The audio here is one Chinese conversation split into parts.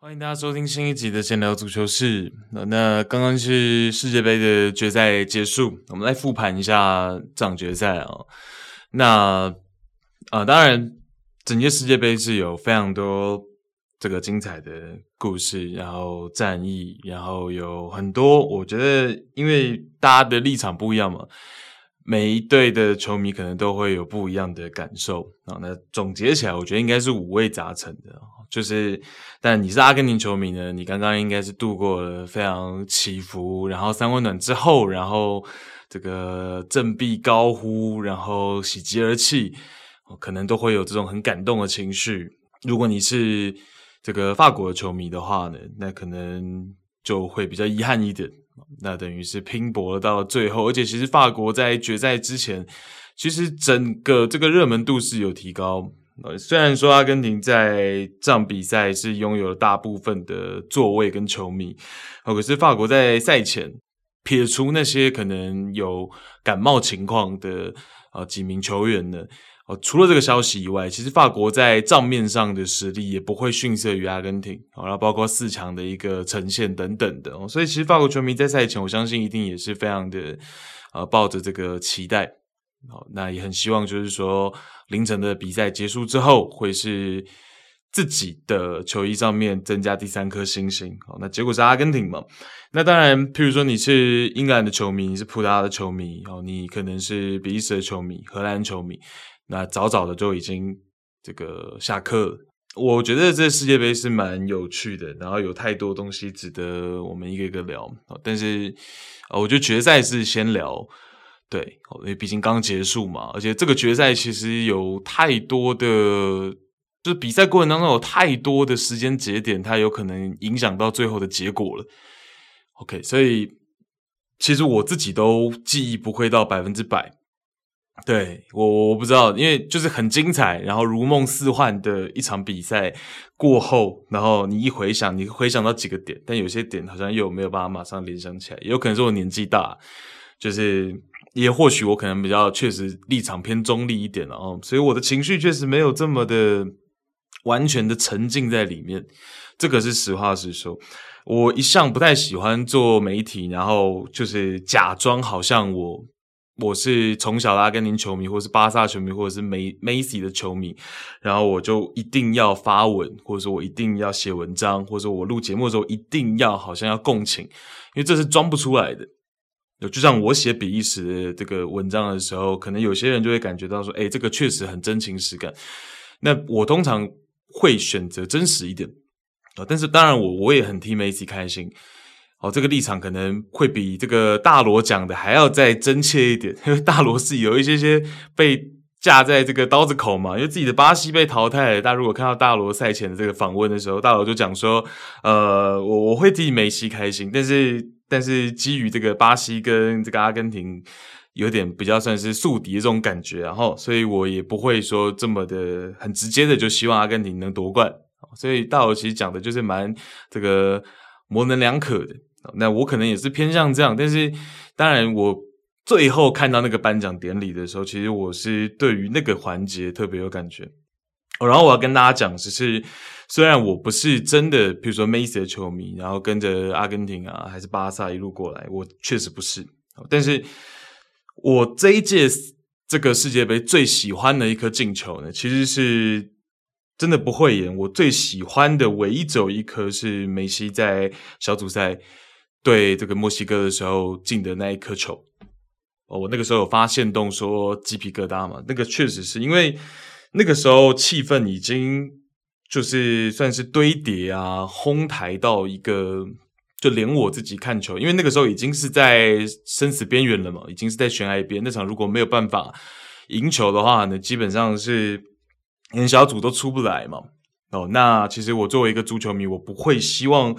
欢迎大家收听新一集的闲聊足球室。那刚刚是世界杯的决赛结束，我们来复盘一下这场决赛啊。那啊、呃，当然，整届世界杯是有非常多这个精彩的故事，然后战役，然后有很多，我觉得因为大家的立场不一样嘛。每一队的球迷可能都会有不一样的感受啊。那总结起来，我觉得应该是五味杂陈的。就是，但你是阿根廷球迷呢，你刚刚应该是度过了非常起伏，然后三温暖之后，然后这个振臂高呼，然后喜极而泣，可能都会有这种很感动的情绪。如果你是这个法国的球迷的话呢，那可能就会比较遗憾一点。那等于是拼搏到了最后，而且其实法国在决赛之前，其实整个这个热门度是有提高。呃，虽然说阿根廷在这场比赛是拥有了大部分的座位跟球迷，可是法国在赛前撇除那些可能有感冒情况的呃几名球员呢。哦，除了这个消息以外，其实法国在账面上的实力也不会逊色于阿根廷，然后包括四强的一个呈现等等的，所以其实法国球迷在赛前，我相信一定也是非常的呃抱着这个期待，好，那也很希望就是说凌晨的比赛结束之后，会是自己的球衣上面增加第三颗星星，好，那结果是阿根廷嘛，那当然，譬如说你是英格兰的球迷，你是葡萄牙的球迷，哦，你可能是比利时的球迷，荷兰球迷。那早早的就已经这个下课了。我觉得这世界杯是蛮有趣的，然后有太多东西值得我们一个一个聊。但是，我觉得决赛是先聊，对，因为毕竟刚结束嘛，而且这个决赛其实有太多的，就是比赛过程当中有太多的时间节点，它有可能影响到最后的结果了。OK，所以其实我自己都记忆不会到百分之百。对，我我不知道，因为就是很精彩，然后如梦似幻的一场比赛过后，然后你一回想，你回想到几个点，但有些点好像又没有办法马上联想起来，也有可能是我年纪大，就是也或许我可能比较确实立场偏中立一点了哦，所以我的情绪确实没有这么的完全的沉浸在里面，这个是实话实说。我一向不太喜欢做媒体，然后就是假装好像我。我是从小的阿根廷球迷，或是巴萨球迷，或者是梅梅西的球迷，然后我就一定要发文，或者说我一定要写文章，或者说我录节目的时候一定要好像要共情，因为这是装不出来的。就像我写比利时的这个文章的时候，可能有些人就会感觉到说，诶，这个确实很真情实感。那我通常会选择真实一点啊，但是当然我我也很替梅西开心。哦，这个立场可能会比这个大罗讲的还要再真切一点，因为大罗是有一些些被架在这个刀子口嘛，因为自己的巴西被淘汰了。大家如果看到大罗赛前的这个访问的时候，大罗就讲说，呃，我我会替梅西开心，但是但是基于这个巴西跟这个阿根廷有点比较算是宿敌这种感觉，然后所以我也不会说这么的很直接的就希望阿根廷能夺冠。所以大罗其实讲的就是蛮这个模棱两可的。那我可能也是偏向这样，但是当然，我最后看到那个颁奖典礼的时候，其实我是对于那个环节特别有感觉。然后我要跟大家讲，只是虽然我不是真的，比如说梅西的球迷，然后跟着阿根廷啊，还是巴萨一路过来，我确实不是。但是我这一届这个世界杯最喜欢的一颗进球呢，其实是。真的不会演，我最喜欢的唯一只有一颗是梅西在小组赛对这个墨西哥的时候进的那一颗球。哦，我那个时候有发现动说鸡皮疙瘩嘛，那个确实是因为那个时候气氛已经就是算是堆叠啊，哄抬到一个，就连我自己看球，因为那个时候已经是在生死边缘了嘛，已经是在悬崖边。那场如果没有办法赢球的话呢，基本上是。连小组都出不来嘛？哦，那其实我作为一个足球迷，我不会希望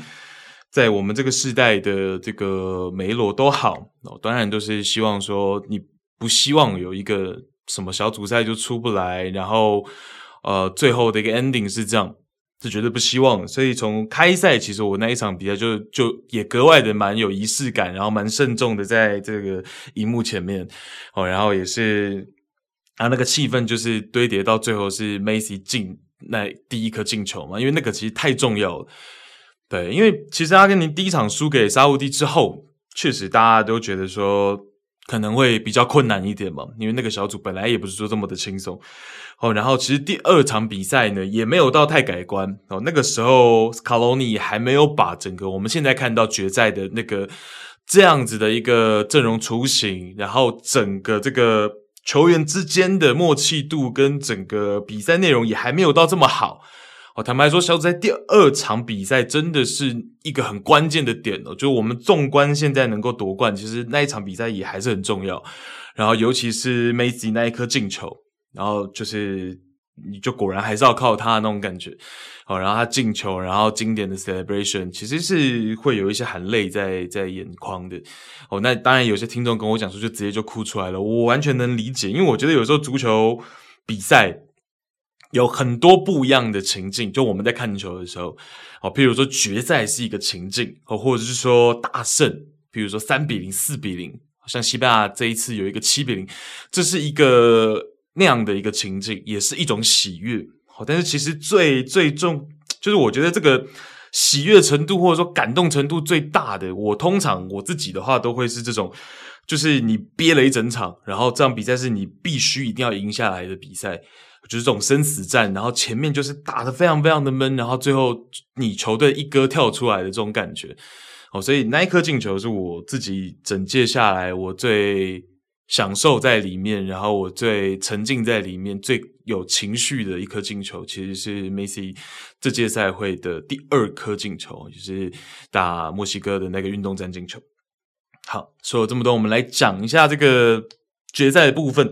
在我们这个世代的这个梅罗都好哦，当然都是希望说你不希望有一个什么小组赛就出不来，然后呃最后的一个 ending 是这样是绝对不希望。所以从开赛，其实我那一场比赛就就也格外的蛮有仪式感，然后蛮慎重的在这个荧幕前面哦，然后也是啊那个气氛就是堆叠到最后是 Messi 进那第一颗进球嘛，因为那个其实太重要了。对，因为其实阿根廷第一场输给沙乌地之后，确实大家都觉得说。可能会比较困难一点嘛，因为那个小组本来也不是说这么的轻松哦。然后其实第二场比赛呢，也没有到太改观哦。那个时候卡罗尼还没有把整个我们现在看到决赛的那个这样子的一个阵容雏形，然后整个这个球员之间的默契度跟整个比赛内容也还没有到这么好。哦坦白说，小组赛第二场比赛真的是一个很关键的点哦。就我们纵观现在能够夺冠，其实那一场比赛也还是很重要。然后，尤其是梅西那一颗进球，然后就是你就果然还是要靠他那种感觉。哦，然后他进球，然后经典的 celebration，其实是会有一些含泪在在眼眶的。哦，那当然有些听众跟我讲说，就直接就哭出来了。我完全能理解，因为我觉得有时候足球比赛。有很多不一样的情境，就我们在看球的时候，哦，譬如说决赛是一个情境，哦，或者是说大胜，比如说三比零、四比零，像西班牙这一次有一个七比零，这是一个那样的一个情境，也是一种喜悦。好，但是其实最最重，就是我觉得这个喜悦程度或者说感动程度最大的，我通常我自己的话都会是这种，就是你憋了一整场，然后这场比赛是你必须一定要赢下来的比赛。就是这种生死战，然后前面就是打得非常非常的闷，然后最后你球队一哥跳出来的这种感觉，哦，所以那一颗进球是我自己整届下来我最享受在里面，然后我最沉浸在里面最有情绪的一颗进球，其实是梅西这届赛会的第二颗进球，就是打墨西哥的那个运动战进球。好，说了这么多，我们来讲一下这个决赛的部分。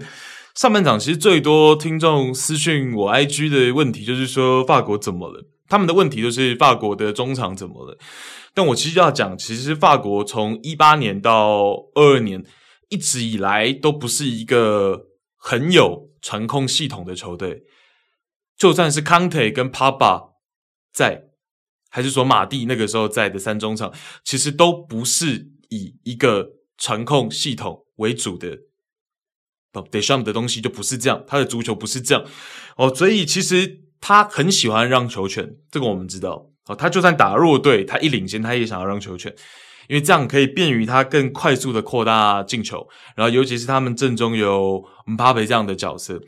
上半场其实最多听众私讯我 IG 的问题就是说法国怎么了？他们的问题就是法国的中场怎么了？但我其实要讲，其实法国从一八年到二二年一直以来都不是一个很有传控系统的球队，就算是康特跟帕巴在，还是说马蒂那个时候在的三中场，其实都不是以一个传控系统为主的。D e s h a m 的东西就不是这样，他的足球不是这样哦，所以其实他很喜欢让球权，这个我们知道哦。他就算打弱队，他一领先，他也想要让球权，因为这样可以便于他更快速的扩大进球。然后，尤其是他们阵中有姆巴佩这样的角色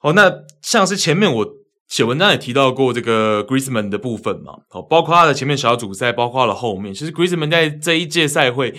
哦。那像是前面我写文章也提到过这个 Griezmann 的部分嘛，哦，包括他的前面小组赛，包括了后面，其实 Griezmann 在这一届赛会。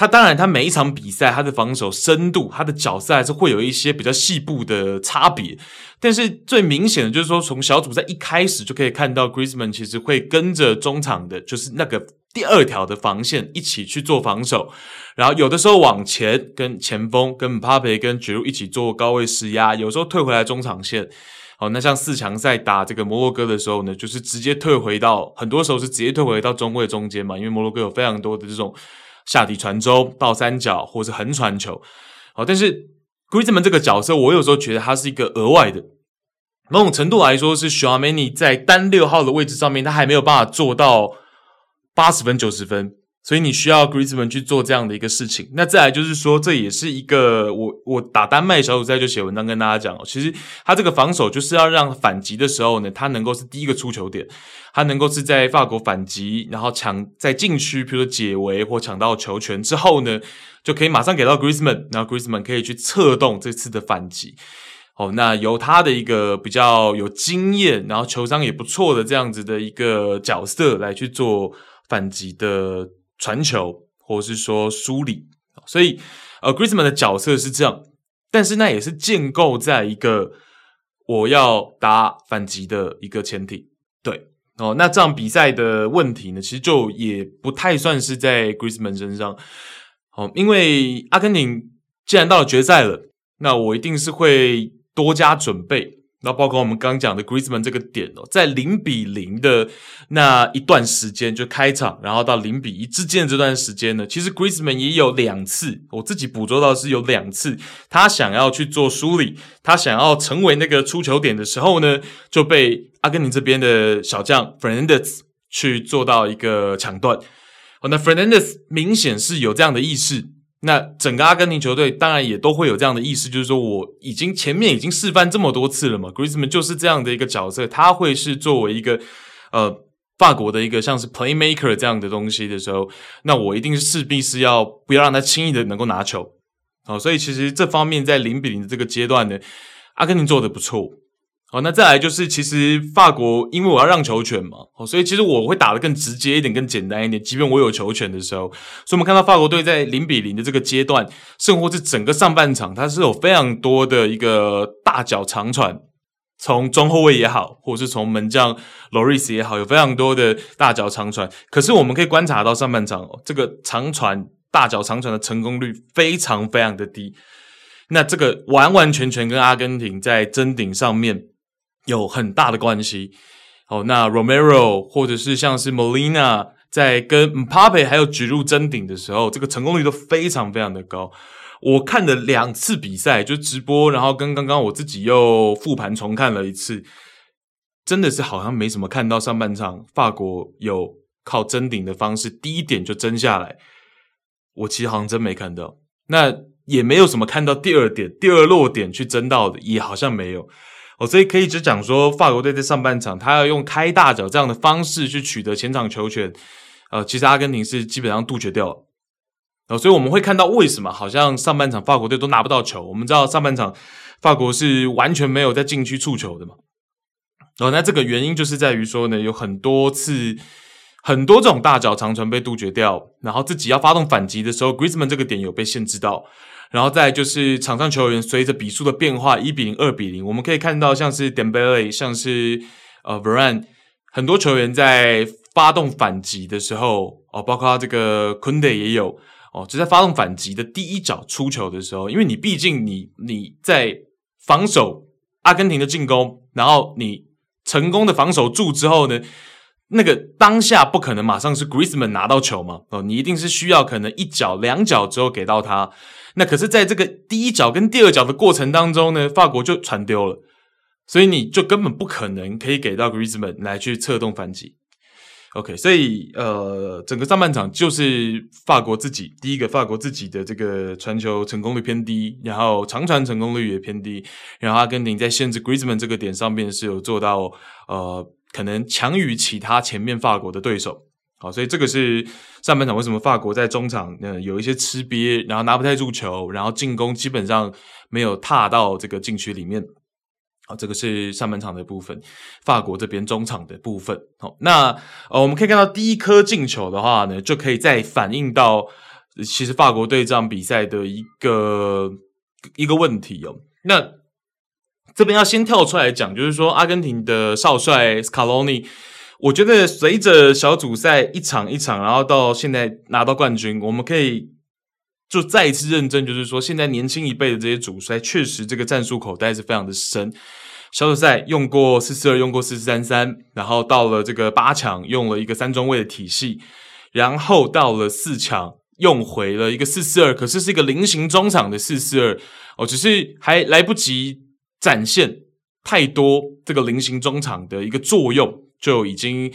他当然，他每一场比赛，他的防守深度，他的角色还是会有一些比较细部的差别。但是最明显的就是说，从小组赛一开始就可以看到，Griezmann 其实会跟着中场的，就是那个第二条的防线一起去做防守。然后有的时候往前跟前锋、跟姆巴佩、跟吉鲁一起做高位施压，有时候退回来中场线。好，那像四强赛打这个摩洛哥的时候呢，就是直接退回到，很多时候是直接退回到中卫中间嘛，因为摩洛哥有非常多的这种。下底传中、倒三角或者横传球，好，但是 Griezmann 这个角色，我有时候觉得他是一个额外的，某种程度来说是 Xiaomi 在单六号的位置上面，他还没有办法做到八十分、九十分。所以你需要 Griezmann 去做这样的一个事情。那再来就是说，这也是一个我我打丹麦小组赛就写文章跟大家讲哦，其实他这个防守就是要让反击的时候呢，他能够是第一个出球点，他能够是在法国反击，然后抢在禁区，比如说解围或抢到球权之后呢，就可以马上给到 Griezmann，然后 Griezmann 可以去策动这次的反击。哦，那由他的一个比较有经验，然后球商也不错的这样子的一个角色来去做反击的。传球，或是说梳理，所以呃，Griezmann 的角色是这样，但是那也是建构在一个我要打反击的一个前提，对哦。那这样比赛的问题呢，其实就也不太算是在 Griezmann 身上，哦，因为阿根廷既然到了决赛了，那我一定是会多加准备，那包括我们刚讲的 Griezmann 这个点哦，在零比零的那一段时间就开场，然后到零比一之间的这段时间呢，其实 Griezmann 也有两次，我自己捕捉到是有两次，他想要去做梳理，他想要成为那个出球点的时候呢，就被阿根廷这边的小将 Fernandez 去做到一个抢断。哦，那 Fernandez 明显是有这样的意识。那整个阿根廷球队当然也都会有这样的意识，就是说我已经前面已经示范这么多次了嘛，Griezmann 就是这样的一个角色，他会是作为一个呃法国的一个像是 playmaker 这样的东西的时候，那我一定是势必是要不要让他轻易的能够拿球，哦，所以其实这方面在零比零的这个阶段呢，阿根廷做得不错。好，那再来就是，其实法国因为我要让球权嘛，哦，所以其实我会打得更直接一点，更简单一点。即便我有球权的时候，所以我们看到法国队在零比零的这个阶段，甚或是整个上半场，它是有非常多的一个大脚长传，从中后卫也好，或者是从门将 Lloris 也好，有非常多的大脚长传。可是我们可以观察到上半场哦，这个长传大脚长传的成功率非常非常的低。那这个完完全全跟阿根廷在争顶上面。有很大的关系。好，那 Romero 或者是像是 Molina 在跟 Mbappe 还有举入争顶的时候，这个成功率都非常非常的高。我看了两次比赛，就直播，然后跟刚刚我自己又复盘重看了一次，真的是好像没什么看到上半场法国有靠争顶的方式第一点就争下来。我其实好像真没看到，那也没有什么看到第二点、第二落点去争到的，也好像没有。哦，所以可以只讲说，法国队在上半场，他要用开大脚这样的方式去取得前场球权，呃，其实阿根廷是基本上杜绝掉了。哦，所以我们会看到为什么好像上半场法国队都拿不到球。我们知道上半场法国是完全没有在禁区触球的嘛。哦，那这个原因就是在于说呢，有很多次很多这种大脚长传被杜绝掉，然后自己要发动反击的时候，Griezmann 这个点有被限制到。然后再就是场上球员随着比数的变化，一比零、二比零，我们可以看到像是 Dembele，像是呃 v a r a n 很多球员在发动反击的时候，哦，包括这个 Kunde 也有哦，就在发动反击的第一脚出球的时候，因为你毕竟你你在防守阿根廷的进攻，然后你成功的防守住之后呢，那个当下不可能马上是 Griezmann 拿到球嘛，哦，你一定是需要可能一脚两脚之后给到他。那可是，在这个第一脚跟第二脚的过程当中呢，法国就传丢了，所以你就根本不可能可以给到 Griezmann 来去策动反击。OK，所以呃，整个上半场就是法国自己第一个，法国自己的这个传球成功率偏低，然后长传成功率也偏低，然后阿根廷在限制 Griezmann 这个点上面是有做到呃，可能强于其他前面法国的对手。好，所以这个是上半场为什么法国在中场呃有一些吃瘪，然后拿不太住球，然后进攻基本上没有踏到这个禁区里面。好，这个是上半场的部分，法国这边中场的部分。好，那呃我们可以看到第一颗进球的话呢，就可以再反映到其实法国队这场比赛的一个一个问题哦。那这边要先跳出来讲，就是说阿根廷的少帅 Scaloni。我觉得随着小组赛一场一场，然后到现在拿到冠军，我们可以就再一次认证，就是说现在年轻一辈的这些主帅，确实这个战术口袋是非常的深。小组赛用过四四二，用过四四三三，然后到了这个八强用了一个三中卫的体系，然后到了四强用回了一个四四二，可是是一个菱形中场的四四二哦，只是还来不及展现太多这个菱形中场的一个作用。就已经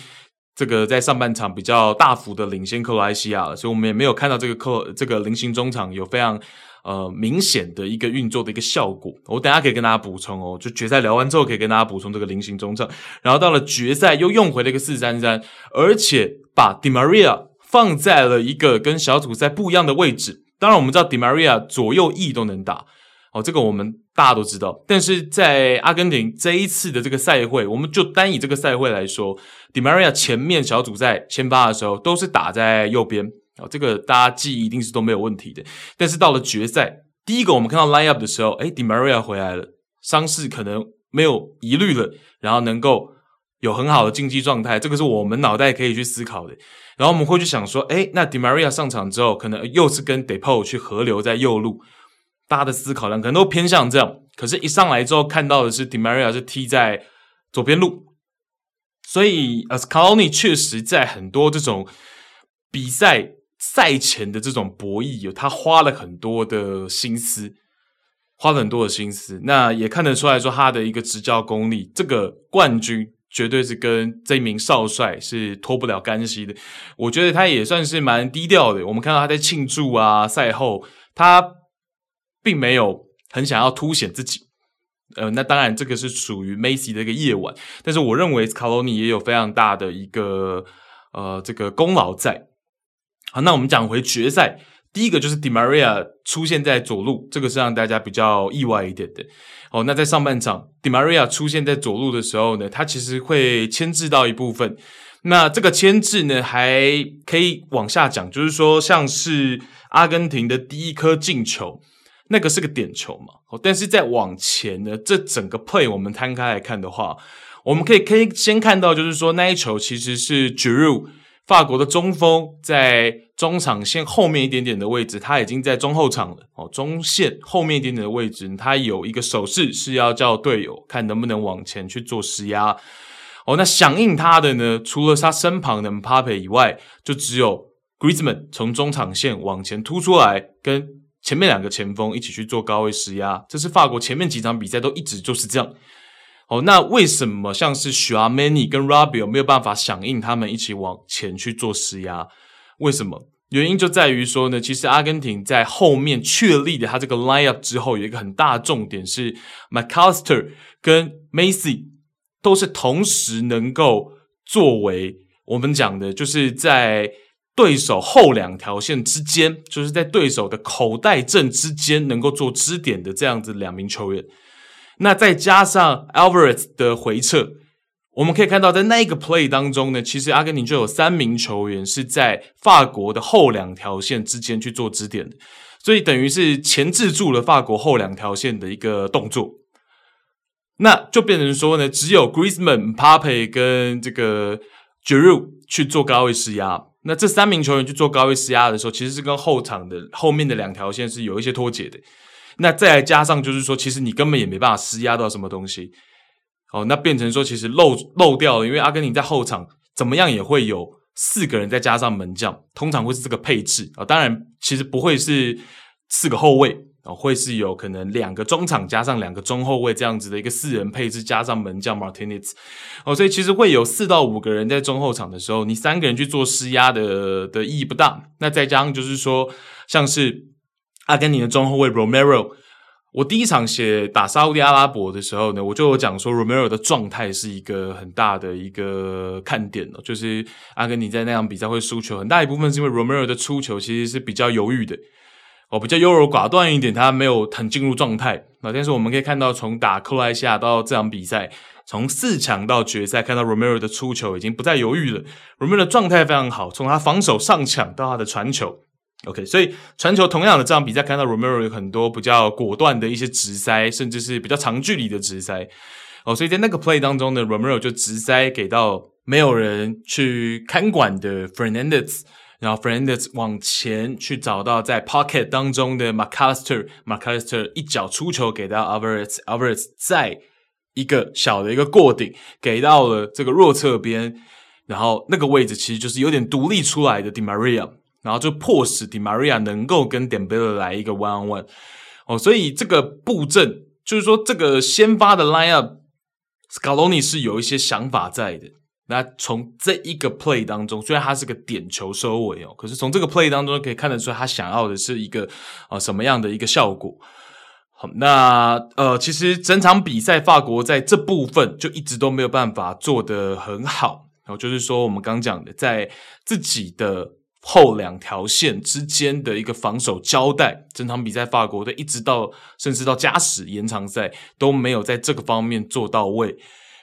这个在上半场比较大幅的领先克罗埃西亚了，所以我们也没有看到这个克这个菱形中场有非常呃明显的一个运作的一个效果。我等下可以跟大家补充哦，就决赛聊完之后可以跟大家补充这个菱形中场。然后到了决赛又用回了一个四三三，而且把 Di Maria 放在了一个跟小组赛不一样的位置。当然我们知道 Di Maria 左右翼都能打。哦，这个我们大家都知道，但是在阿根廷这一次的这个赛会，我们就单以这个赛会来说，Di Maria 前面小组赛先发的时候都是打在右边，哦，这个大家记忆一定是都没有问题的。但是到了决赛，第一个我们看到 line up 的时候，诶，Di Maria 回来了，伤势可能没有疑虑了，然后能够有很好的竞技状态，这个是我们脑袋可以去思考的。然后我们会去想说，诶，那 Di Maria 上场之后，可能又是跟 Depaul 去合流在右路。大家的思考量可能都偏向这样，可是，一上来之后看到的是 Demaria 是踢在左边路，所以 a s c a l o n i 确实在很多这种比赛赛前的这种博弈，有他花了很多的心思，花了很多的心思。那也看得出来说，他的一个执教功力，这个冠军绝对是跟这名少帅是脱不了干系的。我觉得他也算是蛮低调的。我们看到他在庆祝啊，赛后他并没有。很想要凸显自己，呃，那当然这个是属于梅西的一个夜晚，但是我认为斯卡罗尼也有非常大的一个呃这个功劳在。好，那我们讲回决赛，第一个就是 Di Maria 出现在左路，这个是让大家比较意外一点的。哦，那在上半场 Di Maria 出现在左路的时候呢，他其实会牵制到一部分。那这个牵制呢，还可以往下讲，就是说像是阿根廷的第一颗进球。那个是个点球嘛，但是在往前呢，这整个 play 我们摊开来看的话，我们可以可以先看到，就是说那一球其实是 Giroud 法国的中锋在中场线后面一点点的位置，他已经在中后场了哦，中线后面一点点的位置，他有一个手势是要叫队友看能不能往前去做施压哦。那响应他的呢，除了他身旁的 Mbappe 以外，就只有 Griezmann 从中场线往前突出来跟。前面两个前锋一起去做高位施压，这是法国前面几场比赛都一直就是这样。哦，那为什么像是 Tchouaméni 跟 Rabio 没有办法响应他们一起往前去做施压？为什么？原因就在于说呢，其实阿根廷在后面确立的他这个 line up 之后，有一个很大的重点是 McAllister 跟 Macy 都是同时能够作为我们讲的，就是在。对手后两条线之间，就是在对手的口袋阵之间，能够做支点的这样子两名球员。那再加上 Alvarez 的回撤，我们可以看到，在那个 play 当中呢，其实阿根廷就有三名球员是在法国的后两条线之间去做支点，所以等于是钳制住了法国后两条线的一个动作。那就变成说呢，只有 Griezmann、Pape 跟这个 Giroud 去做高位施压。那这三名球员去做高位施压的时候，其实是跟后场的后面的两条线是有一些脱节的。那再来加上就是说，其实你根本也没办法施压到什么东西。哦，那变成说其实漏漏掉了，因为阿根廷在后场怎么样也会有四个人再加上门将，通常会是这个配置啊。当然，其实不会是四个后卫。哦，会是有可能两个中场加上两个中后卫这样子的一个四人配置，加上门将 Martinez，哦，所以其实会有四到五个人在中后场的时候，你三个人去做施压的的意义不大。那再加上就是说，像是阿根廷的中后卫 Romero，我第一场写打沙乌地阿拉伯的时候呢，我就有讲说 Romero 的状态是一个很大的一个看点哦，就是阿根廷在那场比赛会输球，很大一部分是因为 Romero 的出球其实是比较犹豫的。哦，比较优柔寡断一点，他没有很进入状态那。但是我们可以看到，从打克罗埃西亚到这场比赛，从四强到决赛，看到 Romero 的出球已经不再犹豫了。Romero 的状态非常好，从他防守上抢到他的传球，OK。所以传球同样的这场比赛，看到 Romero 有很多比较果断的一些直塞，甚至是比较长距离的直塞。哦，所以在那个 play 当中呢，Romero 就直塞给到没有人去看管的 Fernandez。然后 Fernandez 往前去找到在 pocket 当中的 McAllister，McAllister 一脚出球给到 Alvarez，Alvarez 在一个小的一个过顶给到了这个弱侧边，然后那个位置其实就是有点独立出来的 Di Maria，然后就迫使 Di Maria 能够跟 Dembele 来一个 one on one，哦，所以这个布阵就是说这个先发的 lineup，Scaloni 是有一些想法在的。那从这一个 play 当中，虽然它是个点球收尾哦，可是从这个 play 当中可以看得出他想要的是一个啊、呃、什么样的一个效果。好，那呃，其实整场比赛法国在这部分就一直都没有办法做得很好。然后就是说，我们刚讲的，在自己的后两条线之间的一个防守交代，整场比赛法国的一直到甚至到加时延长赛都没有在这个方面做到位。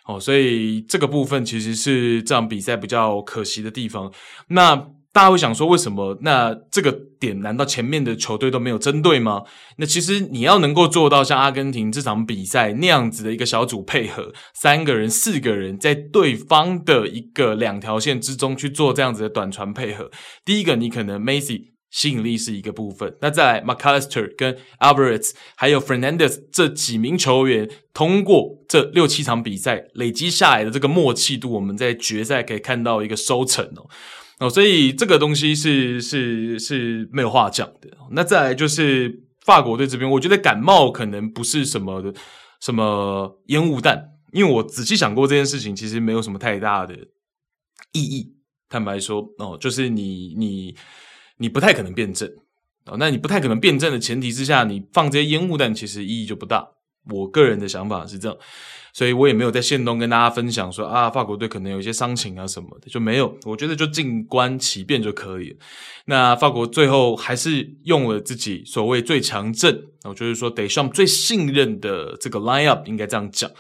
哦，所以这个部分其实是这场比赛比较可惜的地方。那大家会想说，为什么？那这个点难道前面的球队都没有针对吗？那其实你要能够做到像阿根廷这场比赛那样子的一个小组配合，三个人、四个人在对方的一个两条线之中去做这样子的短传配合。第一个，你可能 Messi 吸引力是一个部分。那再来，McAllister 跟 Alvarez 还有 Fernandez 这几名球员，通过这六七场比赛累积下来的这个默契度，我们在决赛可以看到一个收成哦。哦，所以这个东西是是是没有话讲的。那再来就是法国队这边，我觉得感冒可能不是什么的什么烟雾弹，因为我仔细想过这件事情，其实没有什么太大的意义。坦白说，哦，就是你你。你不太可能变正哦，那你不太可能变正的前提之下，你放这些烟雾弹其实意义就不大。我个人的想法是这样，所以我也没有在限动跟大家分享说啊，法国队可能有一些伤情啊什么的，就没有。我觉得就静观其变就可以了。那法国最后还是用了自己所谓最强阵，哦，就是说 Deschamps 最信任的这个 line up，应该这样讲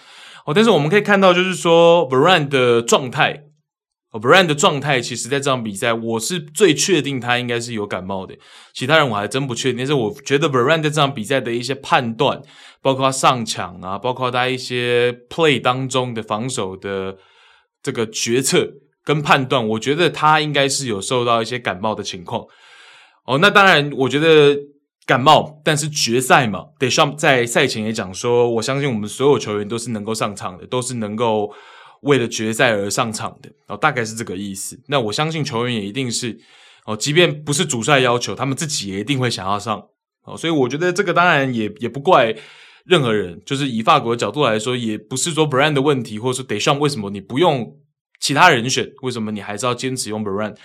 哦。但是我们可以看到，就是说 Varan 的状态。哦，Varane 的状态其实，在这场比赛，我是最确定他应该是有感冒的。其他人我还真不确定。但是我觉得 Varane 在这场比赛的一些判断，包括他上抢啊，包括他一些 play 当中的防守的这个决策跟判断，我觉得他应该是有受到一些感冒的情况。哦，那当然，我觉得感冒，但是决赛嘛，Deschamps 在赛前也讲说，我相信我们所有球员都是能够上场的，都是能够。为了决赛而上场的哦，大概是这个意思。那我相信球员也一定是哦，即便不是主帅要求，他们自己也一定会想要上哦。所以我觉得这个当然也也不怪任何人，就是以法国的角度来说，也不是说 Brand 的问题，或者说 d e s h a n 为什么你不用其他人选，为什么你还是要坚持用 Brand？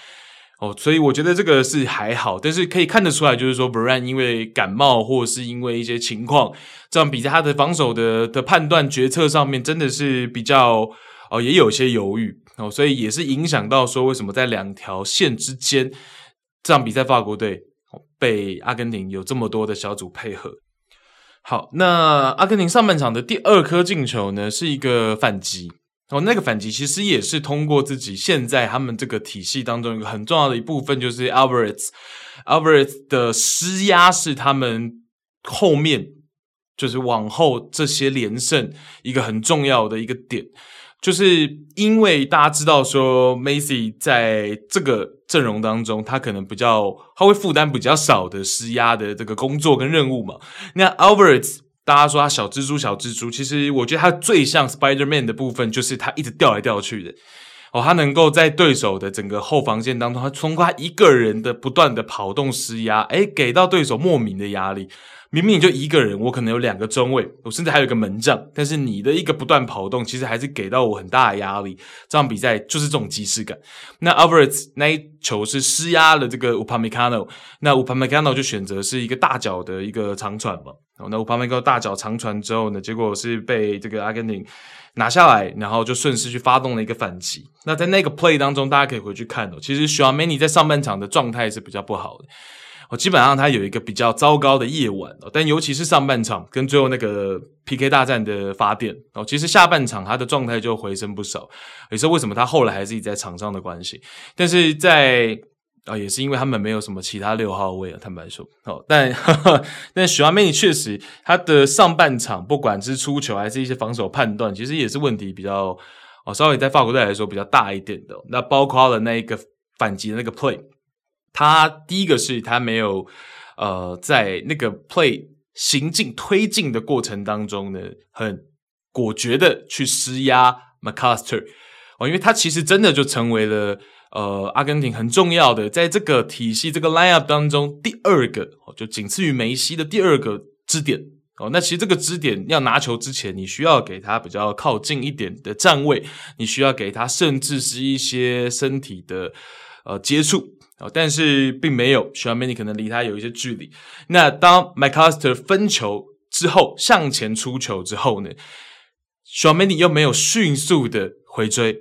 哦？所以我觉得这个是还好，但是可以看得出来，就是说 Brand 因为感冒，或者是因为一些情况，这样比赛他的防守的的判断决策上面真的是比较。哦，也有些犹豫哦，所以也是影响到说，为什么在两条线之间，这场比赛法国队被阿根廷有这么多的小组配合。好，那阿根廷上半场的第二颗进球呢，是一个反击哦，那个反击其实也是通过自己现在他们这个体系当中一个很重要的一部分，就是 Alvarez，Alvarez 的施压是他们后面就是往后这些连胜一个很重要的一个点。就是因为大家知道说，Macy 在这个阵容当中，他可能比较他会负担比较少的施压的这个工作跟任务嘛。那 Alvarez，大家说他小蜘蛛小蜘蛛，其实我觉得他最像 Spider-Man 的部分，就是他一直掉来掉去的。哦，他能够在对手的整个后防线当中，他通过他一个人的不断的跑动施压，诶，给到对手莫名的压力。明明你就一个人，我可能有两个中卫，我甚至还有一个门将，但是你的一个不断跑动，其实还是给到我很大的压力。这场比赛就是这种即视感。那 Alvarez 那一球是施压了这个 Upamecano，那 Upamecano 就选择是一个大脚的一个长传嘛。那 Upamecano 大脚长传之后呢，结果是被这个阿根廷拿下来，然后就顺势去发动了一个反击。那在那个 play 当中，大家可以回去看哦，其实 Tchouaméni 在上半场的状态是比较不好的。哦，基本上他有一个比较糟糕的夜晚哦，但尤其是上半场跟最后那个 PK 大战的发电哦，其实下半场他的状态就回升不少，也是为什么他后来还是一直在场上的关系。但是在啊、也是因为他们没有什么其他六号位啊，坦白说哦，但呵呵 但许阿梅尼确实他的上半场不管是出球还是一些防守判断，其实也是问题比较哦，稍微在法国队来说比较大一点的。那包括了那一个反击的那个 play。他第一个是他没有，呃，在那个 play 行进推进的过程当中呢，很果决的去施压 McCaster 哦，因为他其实真的就成为了呃阿根廷很重要的，在这个体系这个 lineup 当中第二个哦，就仅次于梅西的第二个支点哦。那其实这个支点要拿球之前，你需要给他比较靠近一点的站位，你需要给他甚至是一些身体的呃接触。哦，但是并没有，Tchouaméni 可能离他有一些距离。那当 McAllister 分球之后向前出球之后呢，Tchouaméni 又没有迅速的回追。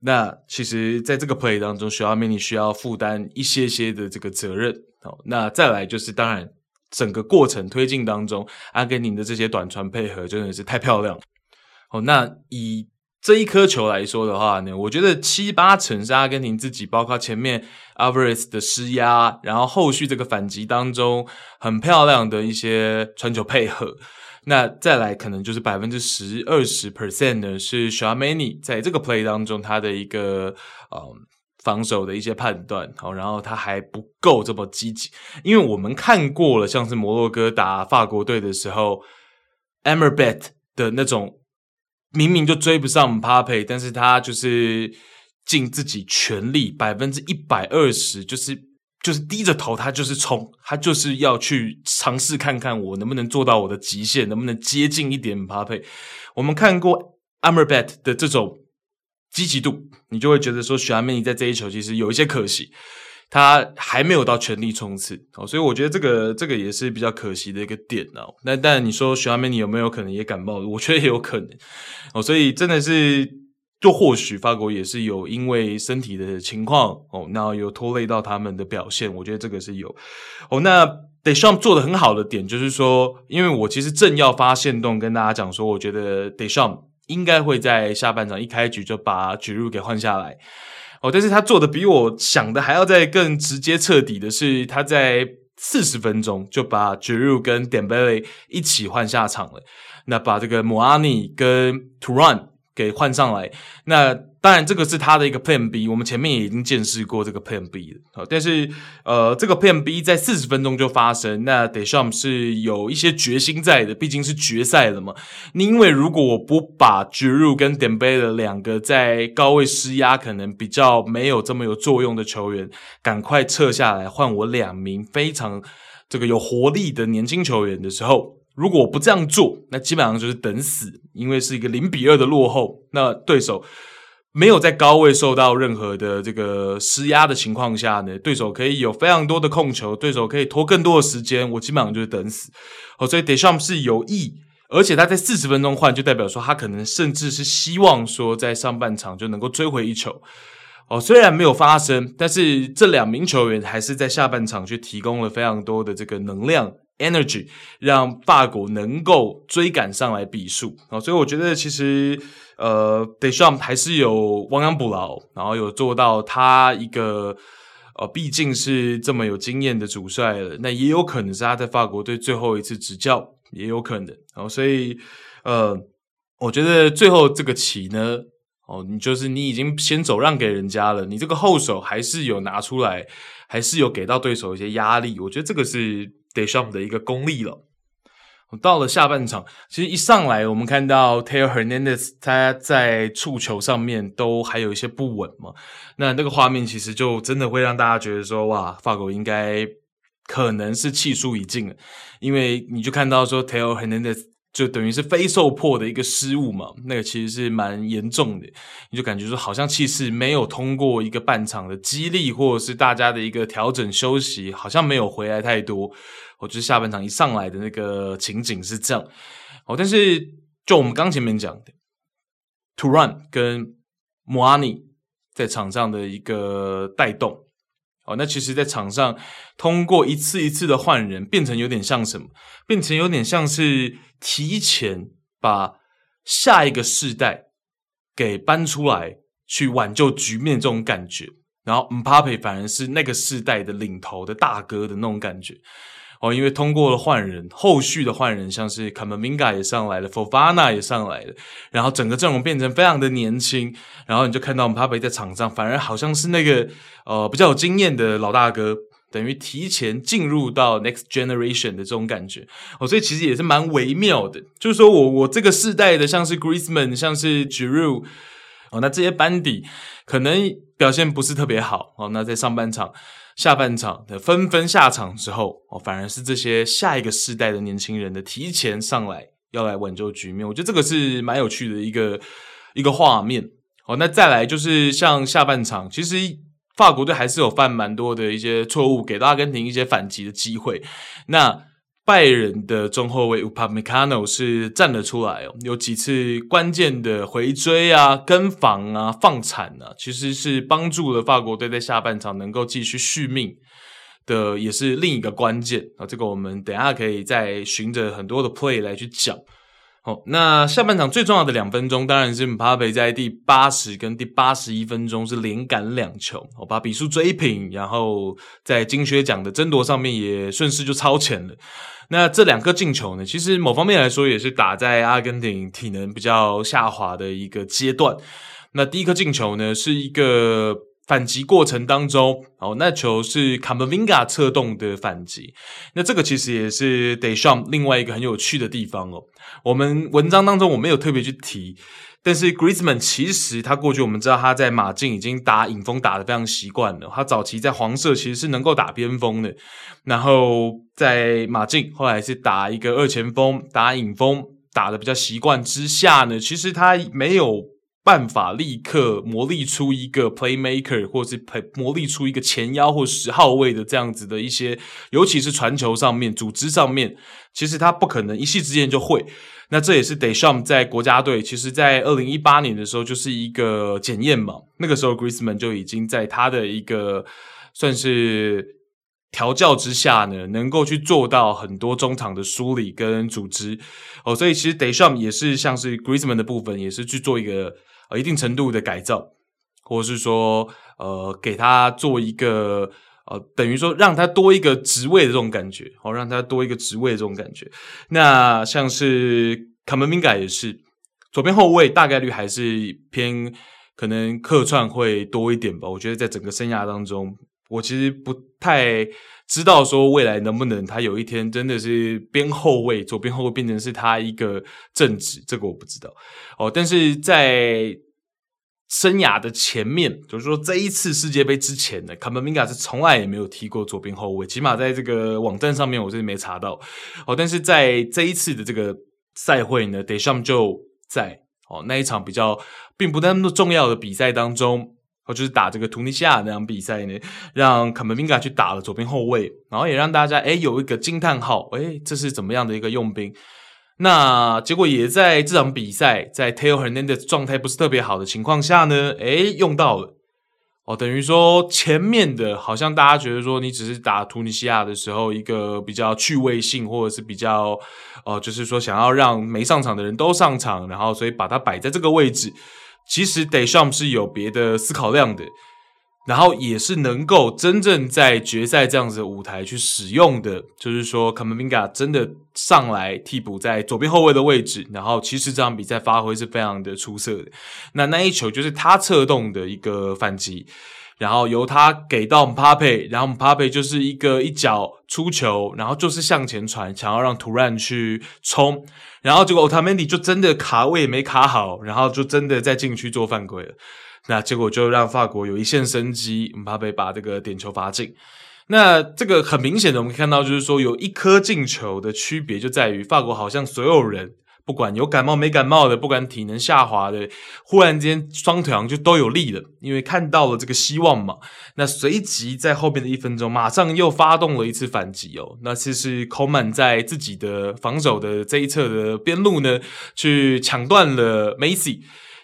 那其实，在这个 play 当中，Tchouaméni 需要负担一些些的这个责任。哦，那再来就是，当然整个过程推进当中，阿根廷的这些短传配合真的是太漂亮。哦，那以这一颗球来说的话呢，我觉得七八成是阿根廷自己，包括前面 Alvarez 的施压，然后后续这个反击当中很漂亮的一些传球配合。那再来可能就是百分之十二十 percent 呢，是 Tchouaméni 在这个 play 当中他的一个嗯防守的一些判断，好，然后他还不够这么积极，因为我们看过了，像是摩洛哥打法国队的时候，Amrabat 的那种明明就追不上 Mbappe，但是他就是尽自己全力百分之一百二十，就是就是低着头，他就是冲，他就是要去尝试看看我能不能做到我的极限，能不能接近一点 Mbappe。我们看过 Amrabat 的这种。积极度，你就会觉得说，许阿梅尼在这一球其实有一些可惜，他还没有到全力冲刺哦，所以我觉得这个这个也是比较可惜的一个点哦。那但你说许阿梅尼有没有可能也感冒？我觉得也有可能哦，所以真的是，就或许法国也是有因为身体的情况哦，那有拖累到他们的表现，我觉得这个是有哦。那 Deschamps 做的很好的点就是说，因为我其实正要发限动跟大家讲说，我觉得 Deschamps 应该会在下半场一开局就把 Giroud 给换下来哦，但是他做的比我想的还要再更直接彻底的是，他在四十分钟就把 Juru 跟 Dembele 一起换下场了，那把这个 Muani 跟 Turan 给换上来，那。当然，这个是他的一个 Plan B，我们前面也已经见识过这个 Plan B 了。好，但是呃，这个 Plan B 在四十分钟就发生，那 Decham 是有一些决心在的，毕竟是决赛了嘛。你因为如果我不把 Giroud 跟 Dembele 两个在高位施压，可能比较没有这么有作用的球员，赶快撤下来换我两名非常这个有活力的年轻球员的时候，如果我不这样做，那基本上就是等死，因为是一个零比二的落后，那对手。没有在高位受到任何的这个施压的情况下呢，对手可以有非常多的控球，对手可以拖更多的时间，我基本上就是等死。哦，所以 Deschamps 是有意，而且他在四十分钟换，就代表说他可能甚至是希望说在上半场就能够追回一球。哦，虽然没有发生，但是这两名球员还是在下半场去提供了非常多的这个能量 energy，让法国能够追赶上来比数。哦，所以我觉得其实。呃 d e s h a m 还是有亡羊补牢，然后有做到他一个呃，毕竟是这么有经验的主帅了，那也有可能是他在法国队最后一次执教，也有可能。然后所以呃，我觉得最后这个棋呢，哦，你就是你已经先走让给人家了，你这个后手还是有拿出来，还是有给到对手一些压力，我觉得这个是 d e s h a m 的一个功力了。到了下半场，其实一上来我们看到 Taylor Hernandez 他在触球上面都还有一些不稳嘛，那那个画面其实就真的会让大家觉得说，哇，法国应该可能是气数已尽了，因为你就看到说 Taylor Hernandez 就等于是非受迫的一个失误嘛，那个其实是蛮严重的，你就感觉说好像气势没有通过一个半场的激励或者是大家的一个调整休息，好像没有回来太多。我觉得下半场一上来的那个情景是这样，哦，但是就我们刚前面讲的，Turan 跟 Muani 在场上的一个带动，哦，那其实，在场上通过一次一次的换人，变成有点像什么？变成有点像是提前把下一个世代给搬出来，去挽救局面这种感觉。然后 Mape 反而是那个世代的领头的大哥的那种感觉。哦，因为通过了换人，后续的换人像是卡马明嘎也上来了，Fofana 也上来了，然后整个阵容变成非常的年轻，然后你就看到姆巴佩在场上，反而好像是那个呃比较有经验的老大哥，等于提前进入到 next generation 的这种感觉。哦，所以其实也是蛮微妙的，就是说我我这个世代的像是 Griezmann，像是 Giroud，哦，那这些班底可能表现不是特别好，哦，那在上半场。下半场的纷纷下场之后，哦，反而是这些下一个世代的年轻人的提前上来，要来挽救局面。我觉得这个是蛮有趣的一个一个画面。哦，那再来就是像下半场，其实法国队还是有犯蛮多的一些错误，给到阿根廷一些反击的机会。那拜仁的中后卫 Upamecano 是站了出来哦，有几次关键的回追啊、跟防啊、放铲啊，其实是帮助了法国队在下半场能够继续续命的，也是另一个关键啊。这个我们等下可以再循着很多的 play 来去讲。好，那下半场最重要的两分钟，当然是姆巴佩在第八十跟第八十一分钟是连赶两球，我把比数追平，然后在金靴奖的争夺上面也顺势就超前了。那这两个进球呢，其实某方面来说也是打在阿根廷体能比较下滑的一个阶段。那第一颗进球呢，是一个。反击过程当中，哦，那球是卡马宾加策动的反击。那这个其实也是 d e s h a n 另外一个很有趣的地方哦。我们文章当中我没有特别去提，但是 Griezmann 其实他过去我们知道他在马竞已经打影锋打得非常习惯了。他早期在黄色其实是能够打边锋的，然后在马竞后来是打一个二前锋打影锋打得比较习惯之下呢，其实他没有。办法立刻磨砺出一个 playmaker，或是培磨砺出一个前腰或十号位的这样子的一些，尤其是传球上面、组织上面，其实他不可能一夕之间就会。那这也是 d e s h a m 在国家队，其实在二零一八年的时候就是一个检验嘛。那个时候 Griezmann 就已经在他的一个算是调教之下呢，能够去做到很多中场的梳理跟组织哦。所以其实 d e s h a m 也是像是 Griezmann 的部分，也是去做一个。一定程度的改造，或者是说，呃，给他做一个，呃，等于说让他多一个职位的这种感觉，好，让他多一个职位的这种感觉。那像是卡门宾加也是左边后卫，大概率还是偏可能客串会多一点吧。我觉得在整个生涯当中，我其实不太知道说未来能不能他有一天真的是边后卫，左边后卫变成是他一个正职，这个我不知道哦。但是在生涯的前面，就是说这一次世界杯之前呢，卡马宾加是从来也没有踢过左边后卫，起码在这个网站上面我是没查到哦。但是在这一次的这个赛会呢 d e s h a m 就在哦那一场比较并不那么重要的比赛当中。哦，就是打这个突尼西亚那场比赛呢，让卡马宾加去打了左边后卫，然后也让大家诶有一个惊叹号，诶这是怎么样的一个用兵？那结果也在这场比赛，在 Taylor Hernandez 状态不是特别好的情况下呢，诶用到了哦，等于说前面的好像大家觉得说你只是打突尼西亚的时候一个比较趣味性，或者是比较哦，就是说想要让没上场的人都上场，然后所以把它摆在这个位置。其实 De Shamp 是有别的思考量的，然后也是能够真正在决赛这样子的舞台去使用的，就是说卡马宾加真的上来替补在左边后卫的位置，然后其实这场比赛发挥是非常的出色的。那那一球就是他策动的一个反击。然后由他给到姆巴佩，然后姆巴佩就是一个一脚出球，然后就是向前传，想要让图兰去冲，然后结果奥塔门迪就真的卡位没卡好，然后就真的在禁区做犯规了。那结果就让法国有一线生机，姆巴佩把这个点球罚进。那这个很明显的，我们可以看到就是说有一颗进球的区别就在于法国好像所有人。不管有感冒没感冒的，不管体能下滑的，忽然间双腿好像就都有力了，因为看到了这个希望嘛。那随即在后边的一分钟，马上又发动了一次反击哦。那其实 Coleman 在自己的防守的这一侧的边路呢，去抢断了 Macy，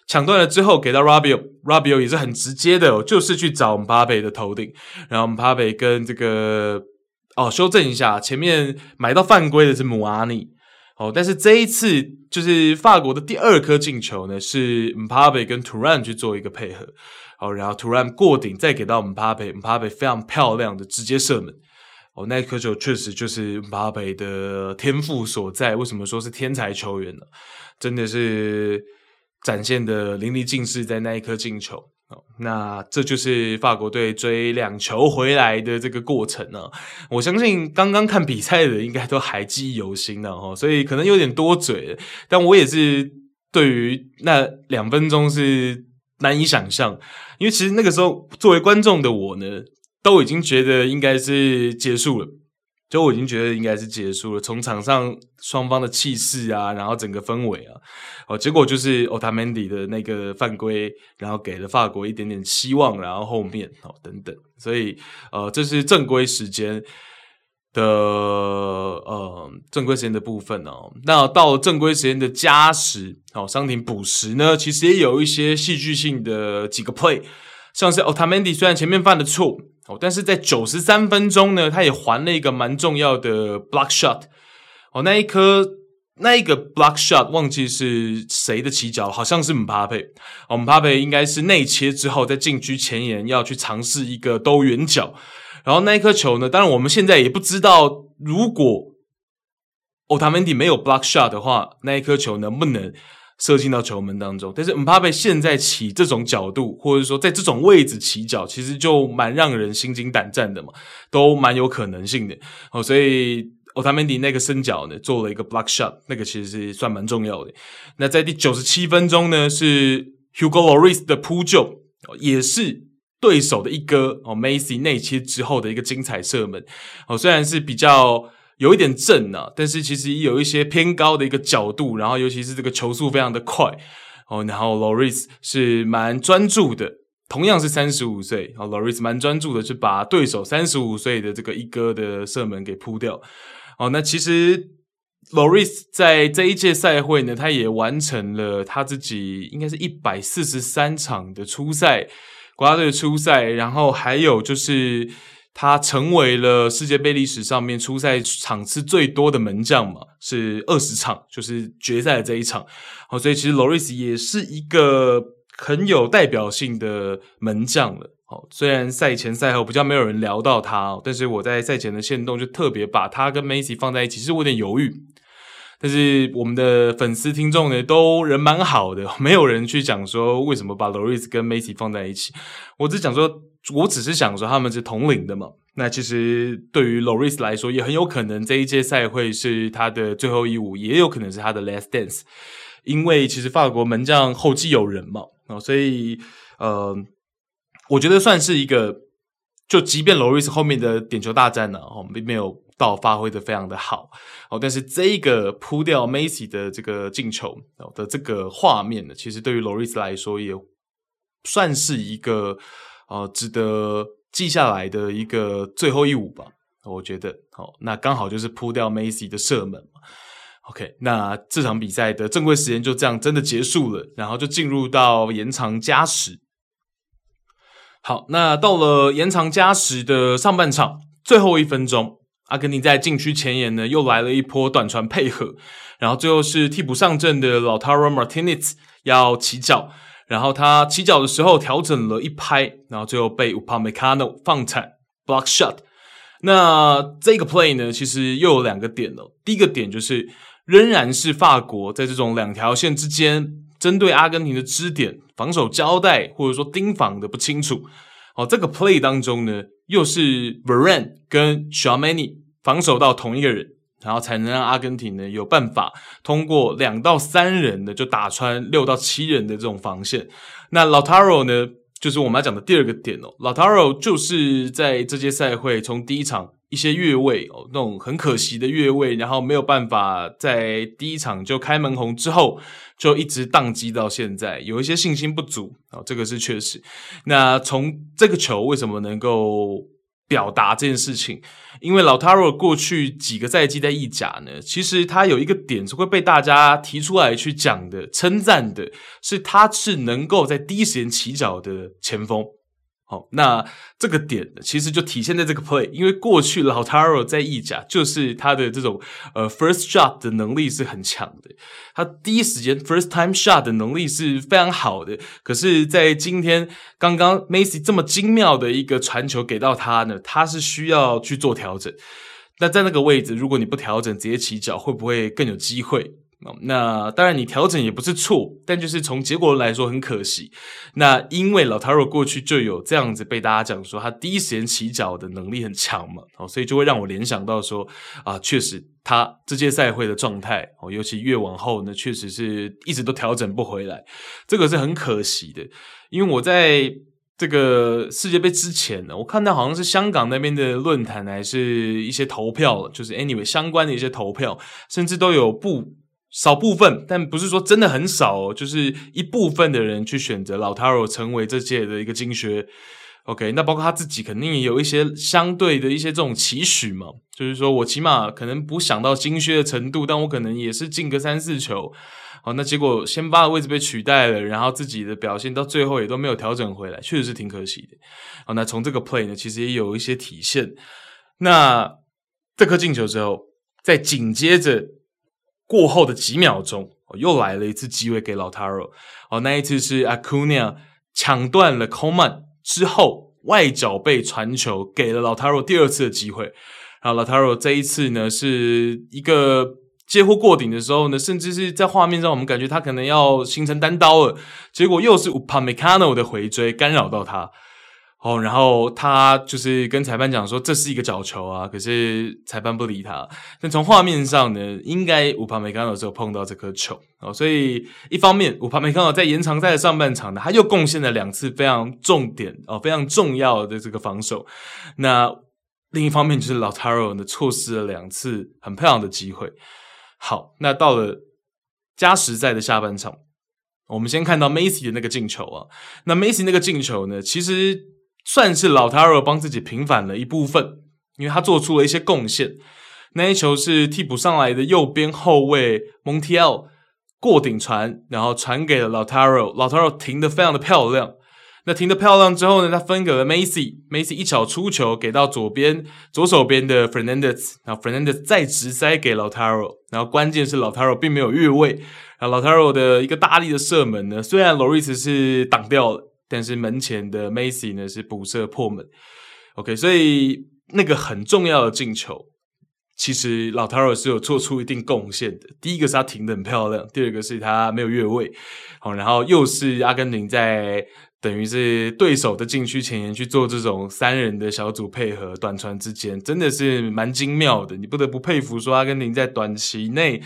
抢断了之后给到 Rabio，Rabio 也是很直接的哦，就是去找 m b a p e 的头顶，然后 m b a p e 跟这个哦修正一下，前面买到犯规的是姆阿尼。哦，但是这一次就是法国的第二颗进球呢，是姆巴佩跟图兰去做一个配合，哦，然后图兰过顶再给到姆巴佩，姆巴佩非常漂亮的直接射门，哦，那一颗球确实就是姆巴佩的天赋所在。为什么说是天才球员呢？真的是展现的淋漓尽致，在那一颗进球。哦，那这就是法国队追两球回来的这个过程呢。我相信刚刚看比赛的人应该都还记忆犹新的哦，所以可能有点多嘴，但我也是对于那两分钟是难以想象，因为其实那个时候作为观众的我呢，都已经觉得应该是结束了。就我已经觉得应该是结束了，从场上双方的气势啊，然后整个氛围啊，哦，结果就是奥塔门迪的那个犯规，然后给了法国一点点希望，然后后面哦等等，所以呃，这是正规时间的呃正规时间的部分哦。那到了正规时间的加时，哦，伤停补时呢，其实也有一些戏剧性的几个 play，像是奥塔门迪虽然前面犯的错。哦，但是在九十三分钟呢，他也还了一个蛮重要的 block shot。哦，那一颗那一个 block shot 忘记是谁的起脚，好像是姆巴佩。姆巴佩应该是内切之后在禁区前沿要去尝试一个兜圆角。然后那一颗球呢，当然我们现在也不知道，如果奥塔门迪没有 block shot 的话，那一颗球能不能射进到球门当中，但是姆巴佩现在起这种角度，或者说在这种位置起脚，其实就蛮让人心惊胆战的嘛，都蛮有可能性的哦。所以奥塔门迪那个伸脚呢，做了一个 block shot，那个其实是算蛮重要的。那在第九十七分钟呢，是 Hugo l o r i s 的扑救，也是对手的一哥哦 Macy 内切之后的一个精彩射门哦，虽然是比较。有一点正啊，但是其实有一些偏高的一个角度，然后尤其是这个球速非常的快哦，然后 Loris 是蛮专注的，同样是三十五岁，哦，Loris 蛮专注的，去把对手三十五岁的这个一哥的射门给扑掉。哦，那其实 Loris 在这一届赛会呢，他也完成了他自己应该是一百四十三场的初赛，国家队的初赛，然后还有就是。他成为了世界杯历史上面出赛场次最多的门将嘛，是二十场，就是决赛的这一场。好，所以其实 Lloris 也是一个很有代表性的门将了。好，虽然赛前赛后比较没有人聊到他，但是我在赛前的线动就特别把他跟 Messi 放在一起，其实我有点犹豫。但是我们的粉丝听众呢，都人蛮好的，没有人去讲说为什么把 Lloris 跟 Messi 放在一起。我只讲说。我只是想说他们是同龄的嘛，那其实对于 Lloris 来说，也很有可能这一届赛会是他的最后一舞，也有可能是他的 last dance，因为其实法国门将后继有人嘛，哦，所以呃，我觉得算是一个，就即便 Lloris 后面的点球大战呢，哦，并没有到发挥的非常的好，哦，但是这一个扑掉 Messi 的这个进球的这个画面呢，其实对于 Lloris 来说也算是一个。哦、值得记下来的一个最后一舞吧，我觉得。好，那刚好就是扑掉梅西的射门嘛。OK，那这场比赛的正规时间就这样真的结束了，然后就进入到延长加时。好，那到了延长加时的上半场最后一分钟，阿根廷在禁区前沿呢又来了一波短传配合，然后最后是替补上阵的 Lautaro Martinez 要起脚。然后他起脚的时候调整了一拍，然后最后被 Upamecano 放铲 block shot。那这个 play 呢，其实又有两个点了。第一个点就是仍然是法国在这种两条线之间，针对阿根廷的支点防守交代或者说盯防的不清楚。哦，这个 play 当中呢，又是 Varane 跟 Tchouaméni 防守到同一个人。然后才能让阿根廷呢有办法通过两到三人的就打穿六到七人的这种防线。那 Lautaro 呢，就是我们要讲的第二个点哦。Lautaro 就是在这届赛会从第一场一些越位哦，那种很可惜的越位，然后没有办法在第一场就开门红之后，就一直宕机到现在，有一些信心不足哦，这个是确实。那从这个球为什么能够表达这件事情？因为老塔罗过去几个赛季在意甲呢，其实他有一个点是会被大家提出来去讲的、称赞的，是他是能够在第一时间起脚的前锋。好，那这个点其实就体现在这个 play，因为过去 Lautaro 在意甲就是他的这种呃 first shot 的能力是很强的，他第一时间 first time shot 的能力是非常好的。可是，在今天刚刚 Messi 这么精妙的一个传球给到他呢，他是需要去做调整。那在那个位置，如果你不调整，直接起脚，会不会更有机会？那当然，你调整也不是错，但就是从结果来说很可惜。那因为老塔罗过去就有这样子被大家讲说他第一时间起脚的能力很强嘛，哦，所以就会让我联想到说啊，确实他这届赛会的状态哦，尤其越往后呢，确实是一直都调整不回来，这个是很可惜的。因为我在这个世界杯之前呢，我看到好像是香港那边的论坛还是一些投票，就是 anyway 相关的一些投票，甚至都有不。少部分，但不是说真的很少哦，就是一部分的人去选择 Lautaro 成为这届的一个金靴。OK，那包括他自己肯定也有一些相对的一些这种期许嘛，就是说我起码可能不想到金靴的程度，但我可能也是进个三四球。好，那结果先发的位置被取代了，然后自己的表现到最后也都没有调整回来，确实是挺可惜的。好，那从这个 play 呢，其实也有一些体现。那这颗进球之后，再紧接着。过后的几秒钟，又来了一次机会给 Lautaro。哦，那一次是 Acuna 抢断了 Coman 之后，外脚背传球给了 Lautaro 第二次的机会。然后 Lautaro 这一次呢，是一个接货过顶的时候呢，甚至是在画面上，我们感觉他可能要形成单刀了，结果又是 Upamecano 的回追干扰到他。哦，然后他就是跟裁判讲说，这是一个角球啊，可是裁判不理他。但从画面上呢，应该乌帕梅康诺只有碰到这颗球哦，所以一方面乌帕梅康诺在延长赛的上半场呢，他又贡献了两次非常重点哦，非常重要的这个防守。那另一方面就是老塔罗呢，错失了两次很漂亮的机会。好，那到了加时赛的下半场，我们先看到梅西的那个进球啊，那梅西那个进球呢，其实。算是老塔罗帮自己平反了一部分，因为他做出了一些贡献。那一球是替补上来的右边后卫蒙提奥过顶传，然后传给了老塔罗，老塔罗停得非常的漂亮。那停得漂亮之后呢，他分给了梅西，梅西一脚出球给到左边左手边的 Fernandez，然后 Fernandez 再直塞给老塔罗，然后关键是老塔罗并没有越位，然后老塔罗的一个大力的射门呢，虽然 Lloris 是挡掉了。但是门前的梅西呢是补射破门，OK，所以那个很重要的进球，其实老塔罗是有做出一定贡献的。第一个是他停得很漂亮，第二个是他没有越位，好，然后又是阿根廷在等于是对手的禁区前沿去做这种三人的小组配合，短传之间真的是蛮精妙的。你不得不佩服说阿根廷在短期内。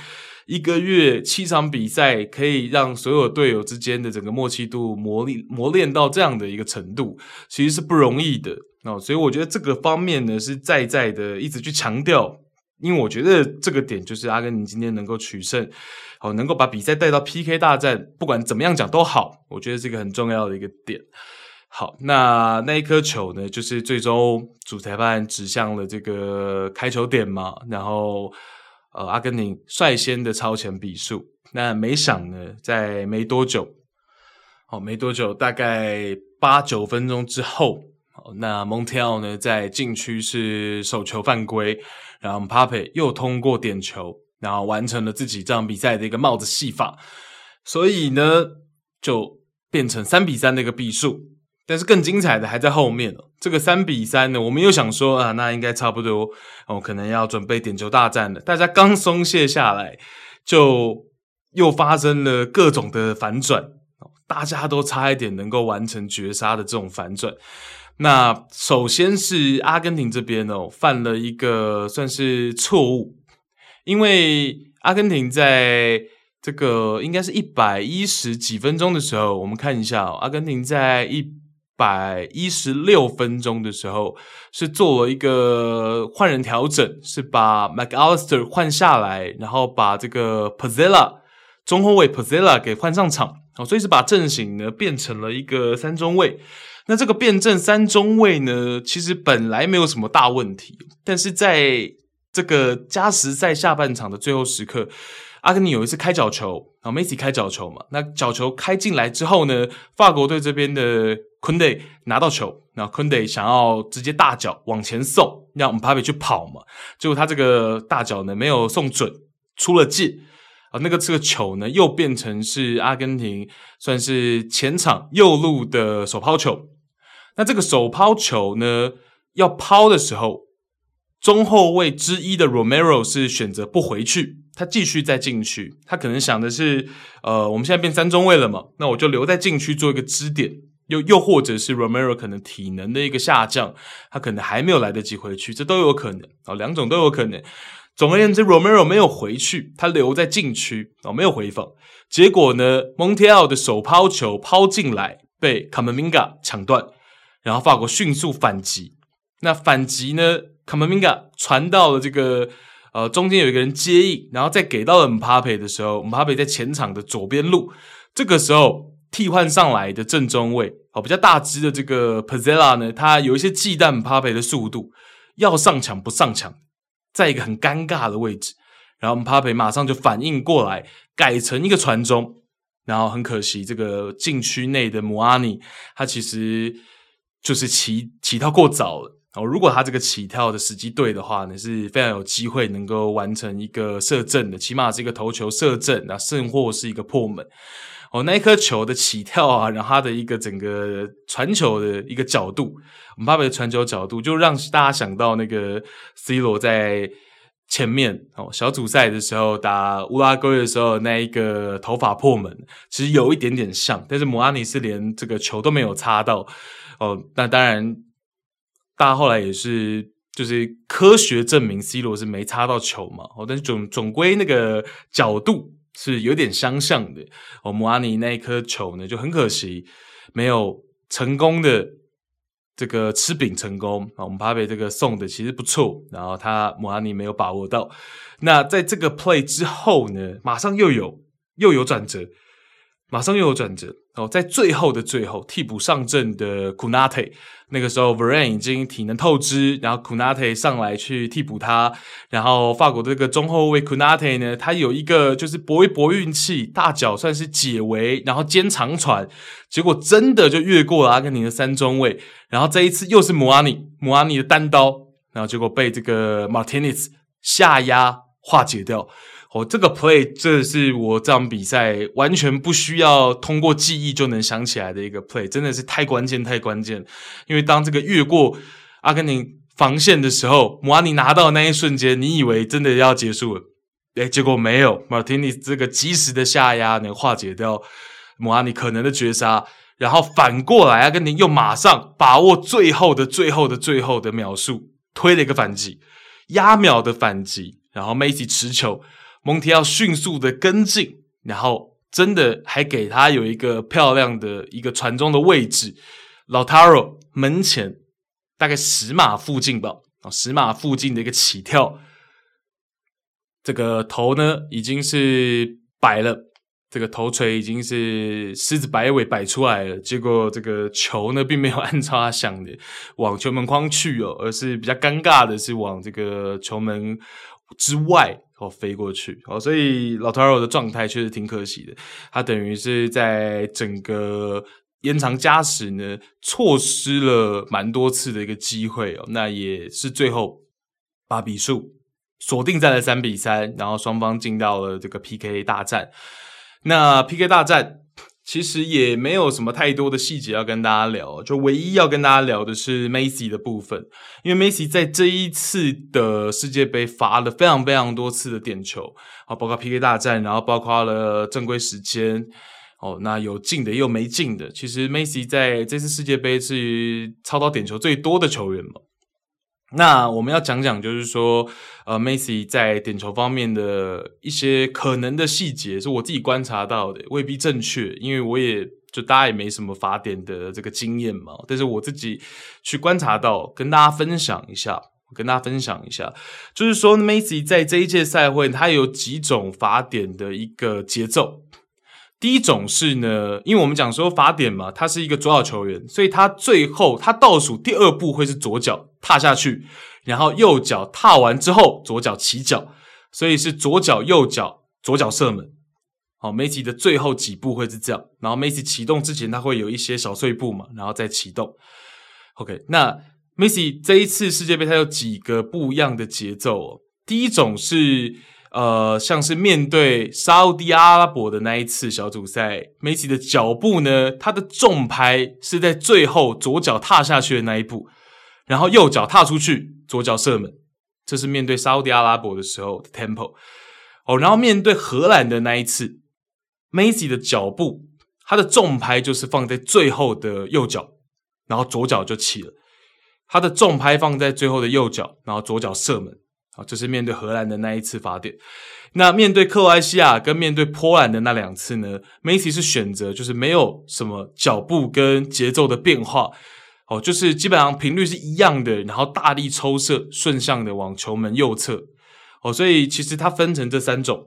一个月七场比赛，可以让所有队友之间的整个默契度磨练磨练到这样的一个程度，其实是不容易的哦。所以我觉得这个方面呢，是在在的一直去强调，因为我觉得这个点就是阿根廷今天能够取胜，好，能够把比赛带到 PK 大战，不管怎么样讲都好，我觉得是一个很重要的一个点。好，那那一颗球呢，就是最终主裁判指向了这个开球点嘛，然后。呃，阿根廷率先的超前比数，那没想呢，在没多久，哦，没多久，大概八九分钟之后，哦，那蒙提奥呢在禁区是手球犯规，然后帕佩又通过点球，然后完成了自己这场比赛的一个帽子戏法，所以呢，就变成三比三的一个比数。但是更精彩的还在后面哦。这个三比三呢，我们又想说啊，那应该差不多哦，可能要准备点球大战了。大家刚松懈下来，就又发生了各种的反转，大家都差一点能够完成绝杀的这种反转。那首先是阿根廷这边哦，犯了一个算是错误，因为阿根廷在这个应该是一百一十几分钟的时候，我们看一下哦，阿根廷在一。百一十六分钟的时候，是做了一个换人调整，是把 McAllister 换下来，然后把这个 Pezzella 中后卫 Pezzella 给换上场，哦，所以是把阵型呢变成了一个三中卫。那这个变阵三中卫呢，其实本来没有什么大问题，但是在这个加时赛下半场的最后时刻。阿根廷有一次开角球，然后梅西开角球嘛，那角球开进来之后呢，法国队这边的昆德拿到球，然后昆德想要直接大脚往前送，让姆巴佩去跑嘛，结果他这个大脚呢没有送准，出了界啊，那个这个球呢又变成是阿根廷算是前场右路的手抛球，那这个手抛球呢要抛的时候，中后卫之一的 Romero 是选择不回去。他继续在禁区，他可能想的是，呃，我们现在变三中卫了嘛，那我就留在禁区做一个支点，又又或者是 Romero 可能体能的一个下降，他可能还没有来得及回去，这都有可能啊，两种都有可能。总而言之，Romero 没有回去，他留在禁区哦，没有回防。结果呢，Montiel 的手抛球抛进来，被 Camavinga 抢断，然后法国迅速反击。那反击呢，Camavinga 传到了这个。呃，中间有一个人接应，然后再给到了姆巴佩的时候，姆巴佩在前场的左边路。这个时候替换上来的正中位，哦，比较大只的这个 Pazzella 呢，他有一些忌惮姆巴佩的速度，要上抢不上抢，在一个很尴尬的位置。然后姆巴佩马上就反应过来，改成一个传中。然后很可惜，这个禁区内的姆阿尼，他其实就是起起跳过早了。哦，如果他这个起跳的时机对的话呢，是非常有机会能够完成一个射正的，起码是一个头球射正，那甚或是一个破门。哦，那一颗球的起跳啊，然后他的一个整个传球的一个角度，姆巴佩的传球角度，就让大家想到那个 C 罗在前面哦，小组赛的时候打乌拉圭的时候，那一个头发破门，其实有一点点像，但是姆阿尼是连这个球都没有擦到哦。那当然，大家后来也是就是科学证明 C 罗是没擦到球嘛。哦，但是总总归那个角度是有点相像的哦。姆阿尼那一颗球呢，就很可惜没有成功的。这个吃饼成功啊，我们帕贝这个送的其实不错，然后他姆阿尼没有把握到。那在这个 play 之后呢，马上又有又有转折，马上又有转折。哦，在最后的最后，替补上阵的库纳特，那个时候 Varane 已经体能透支，然后库纳特上来去替补他，然后法国的这个中后卫库纳特呢，他有一个就是搏一搏运气，大脚算是解围，然后肩长传，结果真的就越过了阿根廷的三中卫，然后这一次又是姆阿尼，姆阿尼的单刀，然后结果被这个 Martinez 下压化解掉。哦，这个 play 这是我这场比赛完全不需要通过记忆就能想起来的一个 play，真的是太关键太关键。因为当这个越过阿根廷防线的时候，姆阿尼拿到那一瞬间，你以为真的要结束了，诶，结果没有，马丁尼这个及时的下压能化解掉姆阿尼可能的绝杀，然后反过来阿根廷又马上把握最后的最后的最后的秒数，推了一个反击，压秒的反击，然后梅西持球。蒙提奥迅速的跟进，然后真的还给他有一个漂亮的一个传中的位置，老塔罗门前大概十码附近吧，啊，十码附近的一个起跳，这个头呢已经是摆了，这个头锤已经是狮子摆尾摆出来了，结果这个球呢并没有按照他想的 往球门框去哦，而是比较尴尬的是往这个球门之外。哦，飞过去哦，所以老塔罗的状态确实挺可惜的。他等于是在整个延长加时呢，错失了蛮多次的一个机会哦。那也是最后把比数锁定在了三比三，然后双方进到了这个 PK 大战。那 PK 大战。其实也没有什么太多的细节要跟大家聊，就唯一要跟大家聊的是梅西的部分，因为梅西在这一次的世界杯罚了非常非常多次的点球，啊，包括 PK 大战，然后包括了正规时间，哦，那有进的也有没进的。其实梅西在这次世界杯是操刀点球最多的球员嘛。那我们要讲讲，就是说，呃，，Macy 在点球方面的一些可能的细节，是我自己观察到的，未必正确，因为我也就大家也没什么罚点的这个经验嘛。但是我自己去观察到，跟大家分享一下，跟大家分享一下，就是说，，Macy 在这一届赛会，他有几种罚点的一个节奏。第一种是呢，因为我们讲说法典嘛，他是一个左脚球员，所以他最后他倒数第二步会是左脚踏下去，然后右脚踏完之后左脚起脚，所以是左脚右脚左脚射门。好，梅西的最后几步会是这样，然后梅西启动之前他会有一些小碎步嘛，然后再启动。OK，那梅西这一次世界杯他有几个不一样的节奏哦。第一种是。呃，像是面对沙乌地阿拉伯的那一次小组赛，梅西的脚步呢，他的重拍是在最后左脚踏下去的那一步，然后右脚踏出去，左脚射门，这是面对沙乌地阿拉伯的时候的 tempo。哦，然后面对荷兰的那一次，梅西的脚步，他的重拍就是放在最后的右脚，然后左脚就起了，他的重拍放在最后的右脚，然后左脚射门。好，这是面对荷兰的那一次罚点。那面对克罗埃西亚跟面对波兰的那两次呢？梅西是选择就是没有什么脚步跟节奏的变化，哦，就是基本上频率是一样的，然后大力抽射，顺向的往球门右侧。哦，所以其实它分成这三种，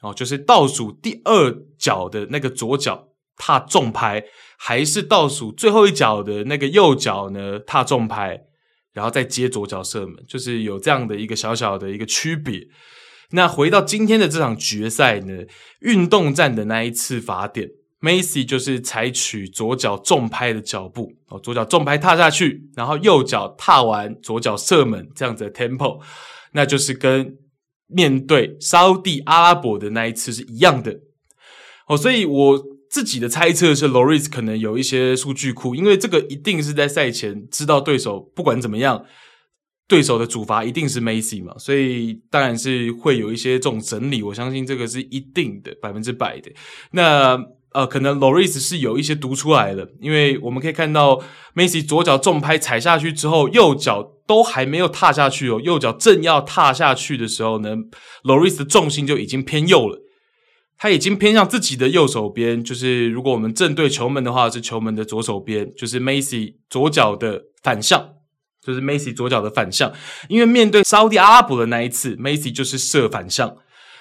哦，就是倒数第二脚的那个左脚踏重拍，还是倒数最后一脚的那个右脚呢踏重拍。然后再接左脚射门，就是有这样的一个小小的一个区别。那回到今天的这场决赛呢，运动战的那一次罚点，梅西就是采取左脚重拍的脚步哦，左脚重拍踏下去，然后右脚踏完左脚射门这样子的 tempo，那就是跟面对沙乌地阿拉伯的那一次是一样的哦，所以我。自己的猜测是，Loris 可能有一些数据库，因为这个一定是在赛前知道对手不管怎么样对手的主罚一定是 Macy 嘛，所以当然是会有一些这种整理，我相信这个是一定的，百分之百的。那呃，可能 Loris 是有一些读出来的，因为我们可以看到 Macy 左脚重拍踩下去之后，右脚都还没有踏下去哦，右脚正要踏下去的时候呢，Loris 的重心就已经偏右了。他已经偏向自己的右手边，就是如果我们正对球门的话，是球门的左手边，就是 Macy 左脚的反向，就是 Macy 左脚的反向。因为面对沙乌地阿拉伯的那一次，Macy 就是射反向，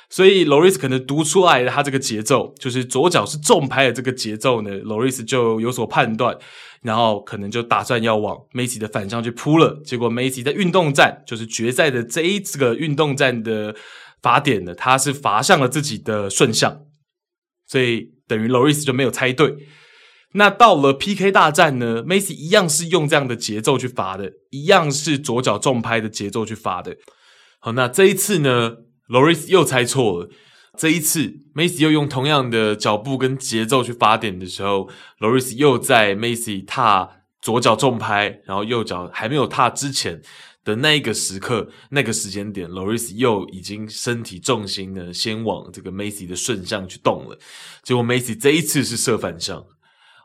所以 Loris 可能读出来的他这个节奏，就是左脚是重拍的这个节奏呢，Loris 就有所判断，然后可能就打算要往 Macy 的反向去扑了。结果 Macy 在运动战，就是决赛的这一这个运动战的。罚点的，他是罚向了自己的顺向，所以等于 Loris 就没有猜对。那到了 PK 大战呢，Macy 一样是用这样的节奏去罚的，一样是左脚重拍的节奏去罚的。好，那这一次呢，Loris 又猜错了。这一次，Macy 又用同样的脚步跟节奏去罚点的时候，Loris 又在 Macy 踏左脚重拍，然后右脚还没有踏之前。的那一个时刻，那个时间点，Loris 又已经身体重心呢，先往这个 Macy 的顺向去动了。结果 Macy 这一次是射反向，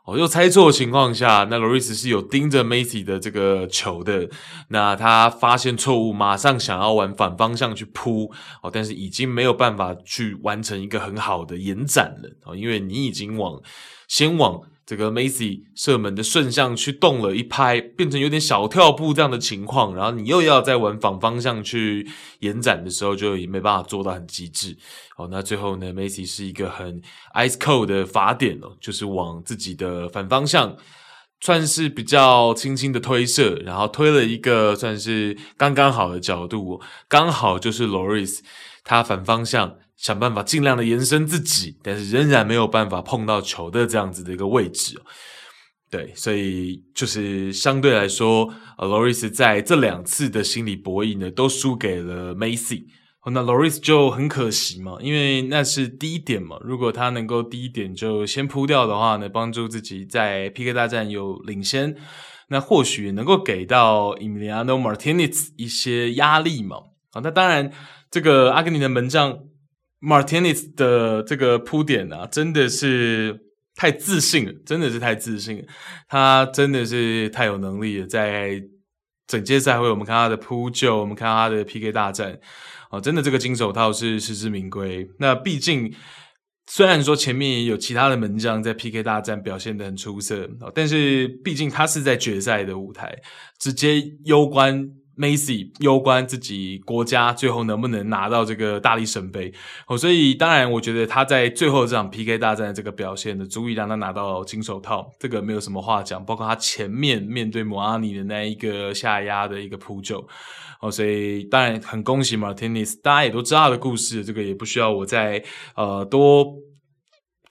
哦，又猜错的情况下，那 Loris 是有盯着 Macy 的这个球的。那他发现错误，马上想要往反方向去扑，哦，但是已经没有办法去完成一个很好的延展了，哦，因为你已经往先往。这个 Macy 射门的顺向去动了一拍，变成有点小跳步这样的情况，然后你又要再往反方向去延展的时候，就也没办法做到很极致。哦，那最后呢，Macy 是一个很 ice cold 的罚点哦，就是往自己的反方向，算是比较轻轻的推射，然后推了一个算是刚刚好的角度，刚好就是 Loris 他反方向。想办法尽量的延伸自己，但是仍然没有办法碰到球的这样子的一个位置。对，所以就是相对来说，呃，Loris 在这两次的心理博弈呢，都输给了 Macy。那 Loris 就很可惜嘛，因为那是第一点嘛。如果他能够第一点就先扑掉的话呢，帮助自己在 PK 大战有领先，那或许能够给到 Emiliano Martinez 一些压力嘛。啊，那当然，这个阿根廷的门将。Martinez 的这个铺点啊，真的是太自信了，真的是太自信了。他真的是太有能力了，在整届赛会，我们看他的扑救，我们看他的 PK 大战，哦，真的这个金手套是实至名归。那毕竟，虽然说前面也有其他的门将在 PK 大战表现得很出色，但是毕竟他是在决赛的舞台，直接攸关。Macy 攸关自己国家最后能不能拿到这个大力神杯哦，所以当然我觉得他在最后这场 PK 大战的这个表现呢，足以让他拿到金手套，这个没有什么话讲。包括他前面面对摩阿尼的那一个下压的一个扑救哦，所以当然很恭喜 Martinez，大家也都知道他的故事，这个也不需要我再呃多。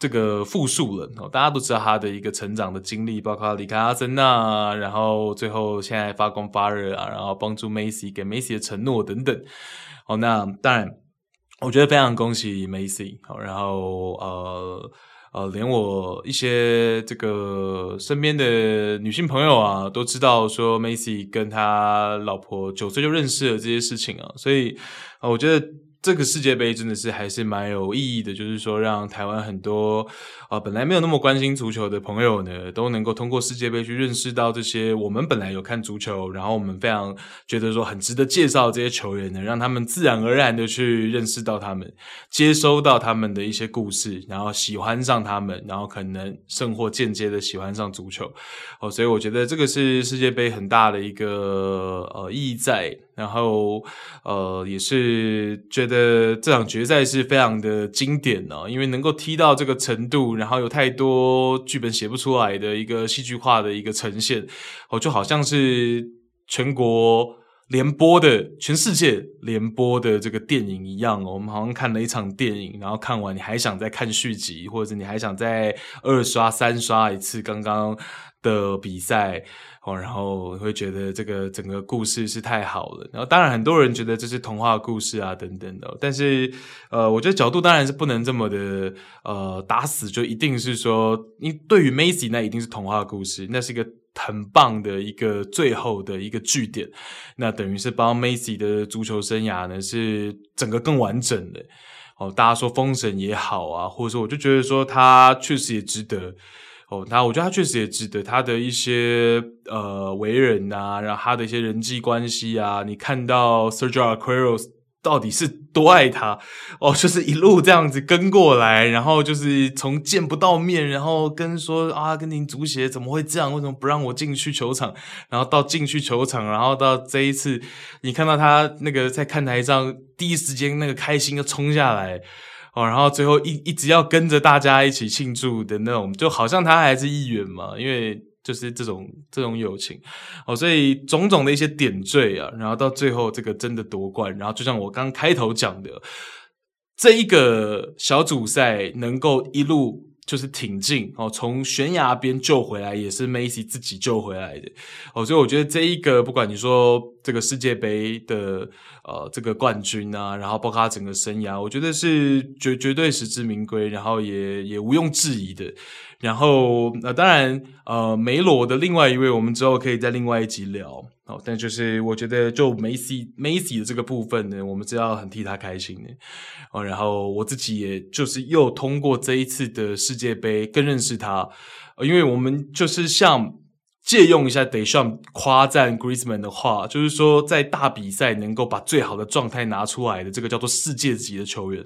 这个复述了，大家都知道他的一个成长的经历，包括他离开阿森纳，然后最后现在发光发热啊，然后帮助梅西，给梅西的承诺等等。好，那当然，我觉得非常恭喜梅西。好，然后呃呃，连我一些这个身边的女性朋友啊，都知道说梅西跟他老婆九岁就认识了这些事情啊，所以啊，我觉得。这个世界杯真的是还是蛮有意义的，就是说让台湾很多啊、本来没有那么关心足球的朋友呢，都能够通过世界杯去认识到这些我们本来有看足球，然后我们非常觉得说很值得介绍这些球员呢，让他们自然而然的去认识到他们，接收到他们的一些故事，然后喜欢上他们，然后可能甚或间接的喜欢上足球。哦，所以我觉得这个是世界杯很大的一个呃意义在。然后，呃，也是觉得这场决赛是非常的经典呢，因为能够踢到这个程度，然后有太多剧本写不出来的一个戏剧化的一个呈现，哦，就好像是全国联播的、全世界联播的这个电影一样，我们好像看了一场电影，然后看完你还想再看续集，或者你还想再二刷、三刷一次刚刚的比赛。哦，然后会觉得这个整个故事是太好了，然后当然很多人觉得这是童话故事啊等等的，但是呃，我觉得角度当然是不能这么的呃打死，就一定是说，你对于 Macy 那一定是童话故事，那是一个很棒的一个最后的一个句点，那等于是帮 Maxey 的足球生涯呢是整个更完整的。哦，大家说封神也好啊，或者说我就觉得说他确实也值得。哦，他我觉得他确实也值得他的一些呃为人啊，然后他的一些人际关系啊，你看到 Sergio Aguero 到底是多爱他哦，就是一路这样子跟过来，然后就是从见不到面，然后跟说啊，阿根廷足协怎么会这样？为什么不让我进去球场？然后到进去球场，然后到这一次，你看到他那个在看台上第一时间那个开心就冲下来。哦，然后最后一一直要跟着大家一起庆祝的那种，就好像他还是议员嘛，因为就是这种这种友情，哦，所以种种的一些点缀啊，然后到最后这个真的夺冠，然后就像我刚开头讲的，这一个小组赛能够一路。就是挺进哦，从悬崖边救回来也是梅西自己救回来的哦，所以我觉得这一个不管你说这个世界杯的呃这个冠军啊，然后包括他整个生涯，我觉得是绝绝对实至名归，然后也也毋庸置疑的。然后呃当然呃梅罗的另外一位，我们之后可以在另外一集聊。哦，但就是我觉得，就梅西梅西的这个部分呢，我们是要很替他开心的哦。然后我自己也就是又通过这一次的世界杯更认识他，因为我们就是像借用一下 d e s h a n 夸赞 Griezmann 的话，就是说在大比赛能够把最好的状态拿出来的，这个叫做世界级的球员。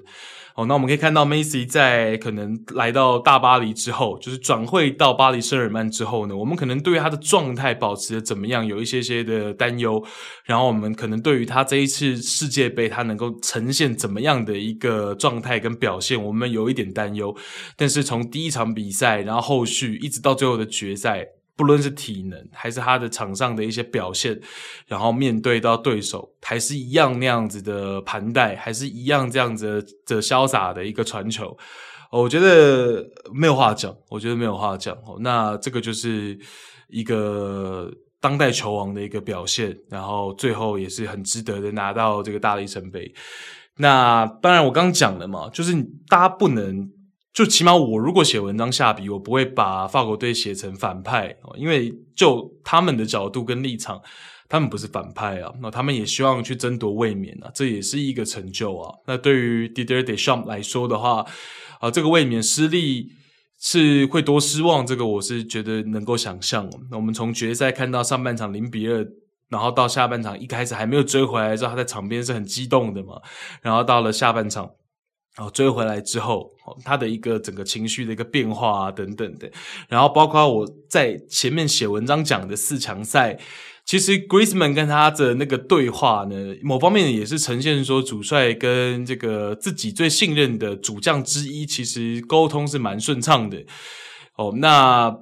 哦，那我们可以看到，Macy 在可能来到大巴黎之后，就是转会到巴黎圣日耳曼之后呢，我们可能对于他的状态保持的怎么样有一些些的担忧，然后我们可能对于他这一次世界杯他能够呈现怎么样的一个状态跟表现，我们有一点担忧。但是从第一场比赛，然后后续一直到最后的决赛。不论是体能还是他的场上的一些表现，然后面对到对手还是一样那样子的盘带，还是一样这样子的潇洒的一个传球，我觉得没有话讲，我觉得没有话讲。那这个就是一个当代球王的一个表现，然后最后也是很值得的拿到这个大力神杯。那当然我刚讲了嘛，就是大家不能。就起码我如果写文章下笔，我不会把法国队写成反派，因为就他们的角度跟立场，他们不是反派啊，那他们也希望去争夺卫冕啊，这也是一个成就啊。那对于 Didier Deschamps 来说的话，啊，这个卫冕失利是会多失望，这个我是觉得能够想象。那我们从决赛看到上半场零比二，然后到下半场一开始还没有追回来之后，他在场边是很激动的嘛，然后到了下半场。然后追回来之后，他的一个整个情绪的一个变化啊，等等的，然后包括我在前面写文章讲的四强赛，其实 Griezmann 跟他的那个对话呢，某方面也是呈现说主帅跟这个自己最信任的主将之一，其实沟通是蛮顺畅的。哦，那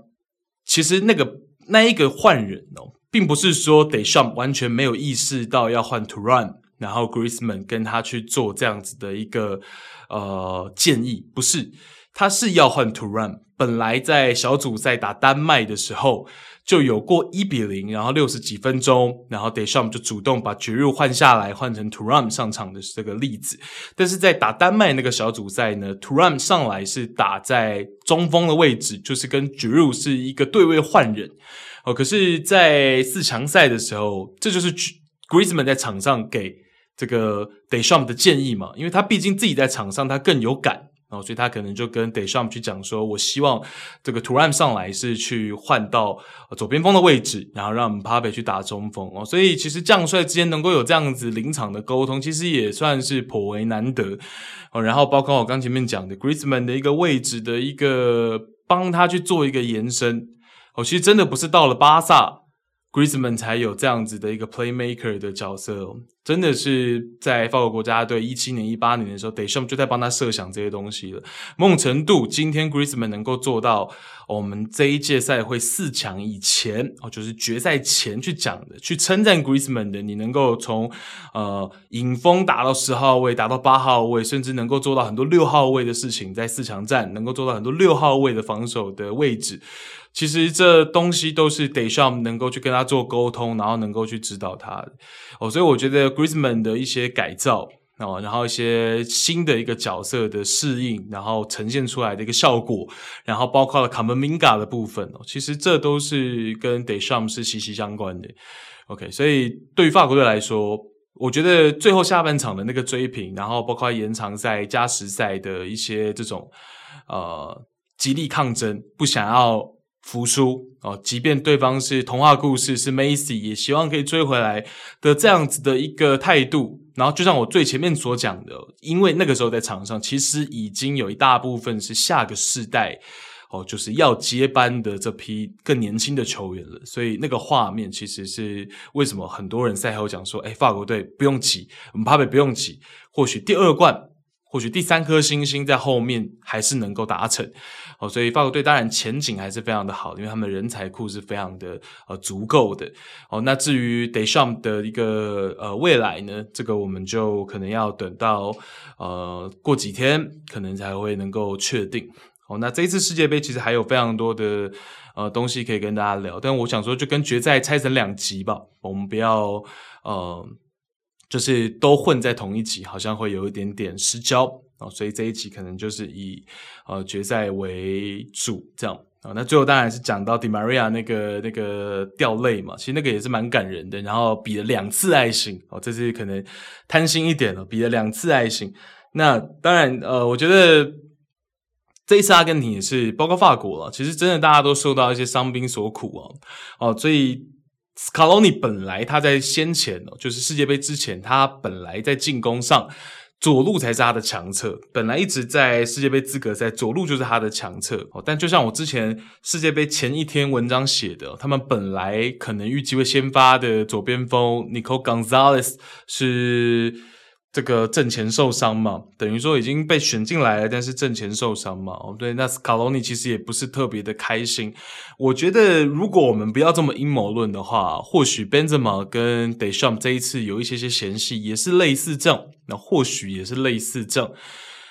其实那个那一个换人哦，并不是说 d e s h a m 完全没有意识到要换 t o r a n 然后 Griezmann 跟他去做这样子的一个。呃，建议不是，他是要换 Turan。本来在小组赛打丹麦的时候，就有过一比零，然后六十几分钟，然后 d e s h a m 就主动把 Giroud 换下来，换成 Turan 上场的这个例子。但是在打丹麦那个小组赛呢，Turan 上来是打在中锋的位置，就是跟 Giroud 是一个对位换人。哦，可是，在四强赛的时候，这就是 Griezmann 在场上给。这个 DeSham 的建议嘛，因为他毕竟自己在场上，他更有感哦，所以他可能就跟 DeSham 去讲说：“我希望这个 Thuram 上来是去换到左边锋的位置，然后让 Mbappe 去打中锋哦。”所以其实将帅之间能够有这样子临场的沟通，其实也算是颇为难得哦。然后包括我刚前面讲的 Griezmann 的一个位置的一个帮他去做一个延伸哦，其实真的不是到了巴萨。Griezmann 才有这样子的一个 playmaker 的角色哦，真的是在法国国家队一七年、一八年的时候 d e s h a m 就在帮他设想这些东西了。某种程度，今天 Griezmann 能够做到我们这一届赛会四强以前哦，就是决赛前去讲的，去称赞 Griezmann 的，你能够从呃影锋打到十号位，打到八号位，甚至能够做到很多六号位的事情，在四强战能够做到很多六号位的防守的位置。其实这东西都是 Deschamps 能够去跟他做沟通，然后能够去指导他的哦，所以我觉得 Griezmann 的一些改造哦，然后一些新的一个角色的适应，然后呈现出来的一个效果，然后包括了卡门明嘎的部分哦，其实这都是跟 d e s h a m 是息息相关的。OK，所以对于法国队来说，我觉得最后下半场的那个追平，然后包括延长赛、加时赛的一些这种呃极力抗争，不想要。服输哦，即便对方是童话故事，是梅西，也希望可以追回来的这样子的一个态度。然后，就像我最前面所讲的，因为那个时候在场上，其实已经有一大部分是下个世代哦，就是要接班的这批更年轻的球员了。所以，那个画面其实是为什么很多人赛后讲说：“诶，法国队不用急，姆巴佩不用急，或许第二冠。”或许第三颗星星在后面还是能够达成，哦，所以法国队当然前景还是非常的好，因为他们人才库是非常的呃足够的，哦，那至于 d e s h a m 的一个呃未来呢，这个我们就可能要等到呃过几天，可能才会能够确定。哦，那这一次世界杯其实还有非常多的呃东西可以跟大家聊，但我想说就跟决赛拆成两集吧，我们不要呃。就是都混在同一集，好像会有一点点失焦啊，所以这一集可能就是以呃决赛为主这样啊。那最后当然是讲到 Di Maria 那个那个掉泪嘛，其实那个也是蛮感人的。然后比了两次爱心哦，这次可能贪心一点了，比了两次爱心。那当然呃，我觉得这一次阿根廷也是，包括法国了，其实真的大家都受到一些伤兵所苦啊哦，所以。斯卡罗尼本来他在先前哦，就是世界杯之前，他本来在进攻上左路才是他的强侧，本来一直在世界杯资格赛左路就是他的强侧哦。但就像我之前世界杯前一天文章写的，他们本来可能预计会先发的左边锋 Nico Gonzalez 是。这个阵前受伤嘛，等于说已经被选进来了，但是阵前受伤嘛，哦，对，那斯卡罗尼其实也不是特别的开心。我觉得如果我们不要这么阴谋论的话，或许 Benzema 跟 d e s h a m 这一次有一些些嫌隙，也是类似这样，那或许也是类似这样。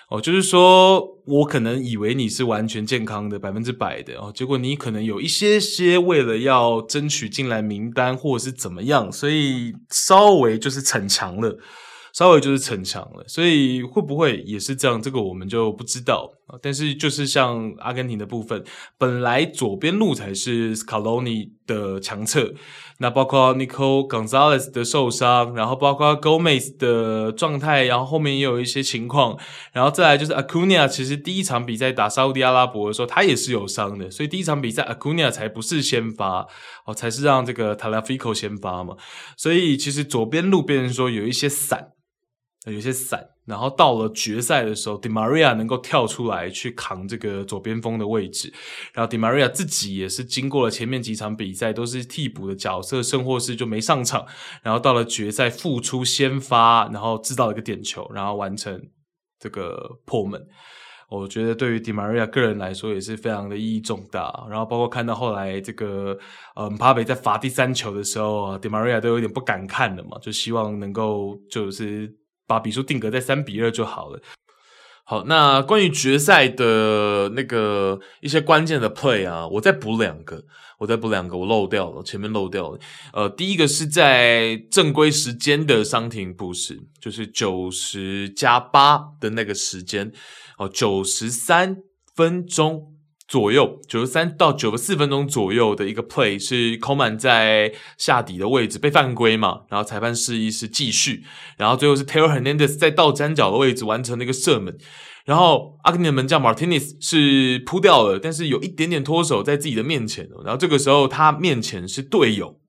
哦，就是说我可能以为你是完全健康的百分之百的哦，结果你可能有一些些为了要争取进来名单或者是怎么样，所以稍微就是逞强了。稍微就是逞强了，所以会不会也是这样？这个我们就不知道。但是就是像阿根廷的部分，本来左边路才是卡罗尼的强侧，那包括 Nico Gonzalez 的受伤，然后包括 Gomez 的状态，然后后面也有一些情况，然后再来就是 Acuna，其实第一场比赛打沙乌地阿拉伯的时候，他也是有伤的，所以第一场比赛 Acuna 才不是先发哦，才是让这个 Talafico 先发嘛，所以其实左边路变成说有一些散。有些散，然后到了决赛的时候，Di Maria 能够跳出来去扛这个左边锋的位置，然后 Di Maria 自己也是经过了前面几场比赛都是替补的角色，甚或是就没上场，然后到了决赛复出先发，然后制造一个点球，然后完成这个破门。我觉得对于 Di Maria 个人来说也是非常的意义重大。然后包括看到后来这个呃姆巴佩在罚第三球的时候，Di Maria 都有点不敢看了嘛，就希望能够就是。把比数定格在三比二就好了。好，那关于决赛的那个一些关键的 play 啊，我再补两个，我再补两个，我漏掉了，前面漏掉了。呃，第一个是在正规时间的伤停补时，就是九十加八的那个时间，哦，九十三分钟。左右九十三到九十四分钟左右的一个 play 是 Coman 在下底的位置被犯规嘛，然后裁判示意是继续，然后最后是 Taylor Hernandez 在倒三角的位置完成了一个射门，然后阿根廷的门将 Martinez 是扑掉了，但是有一点点脱手在自己的面前，然后这个时候他面前是队友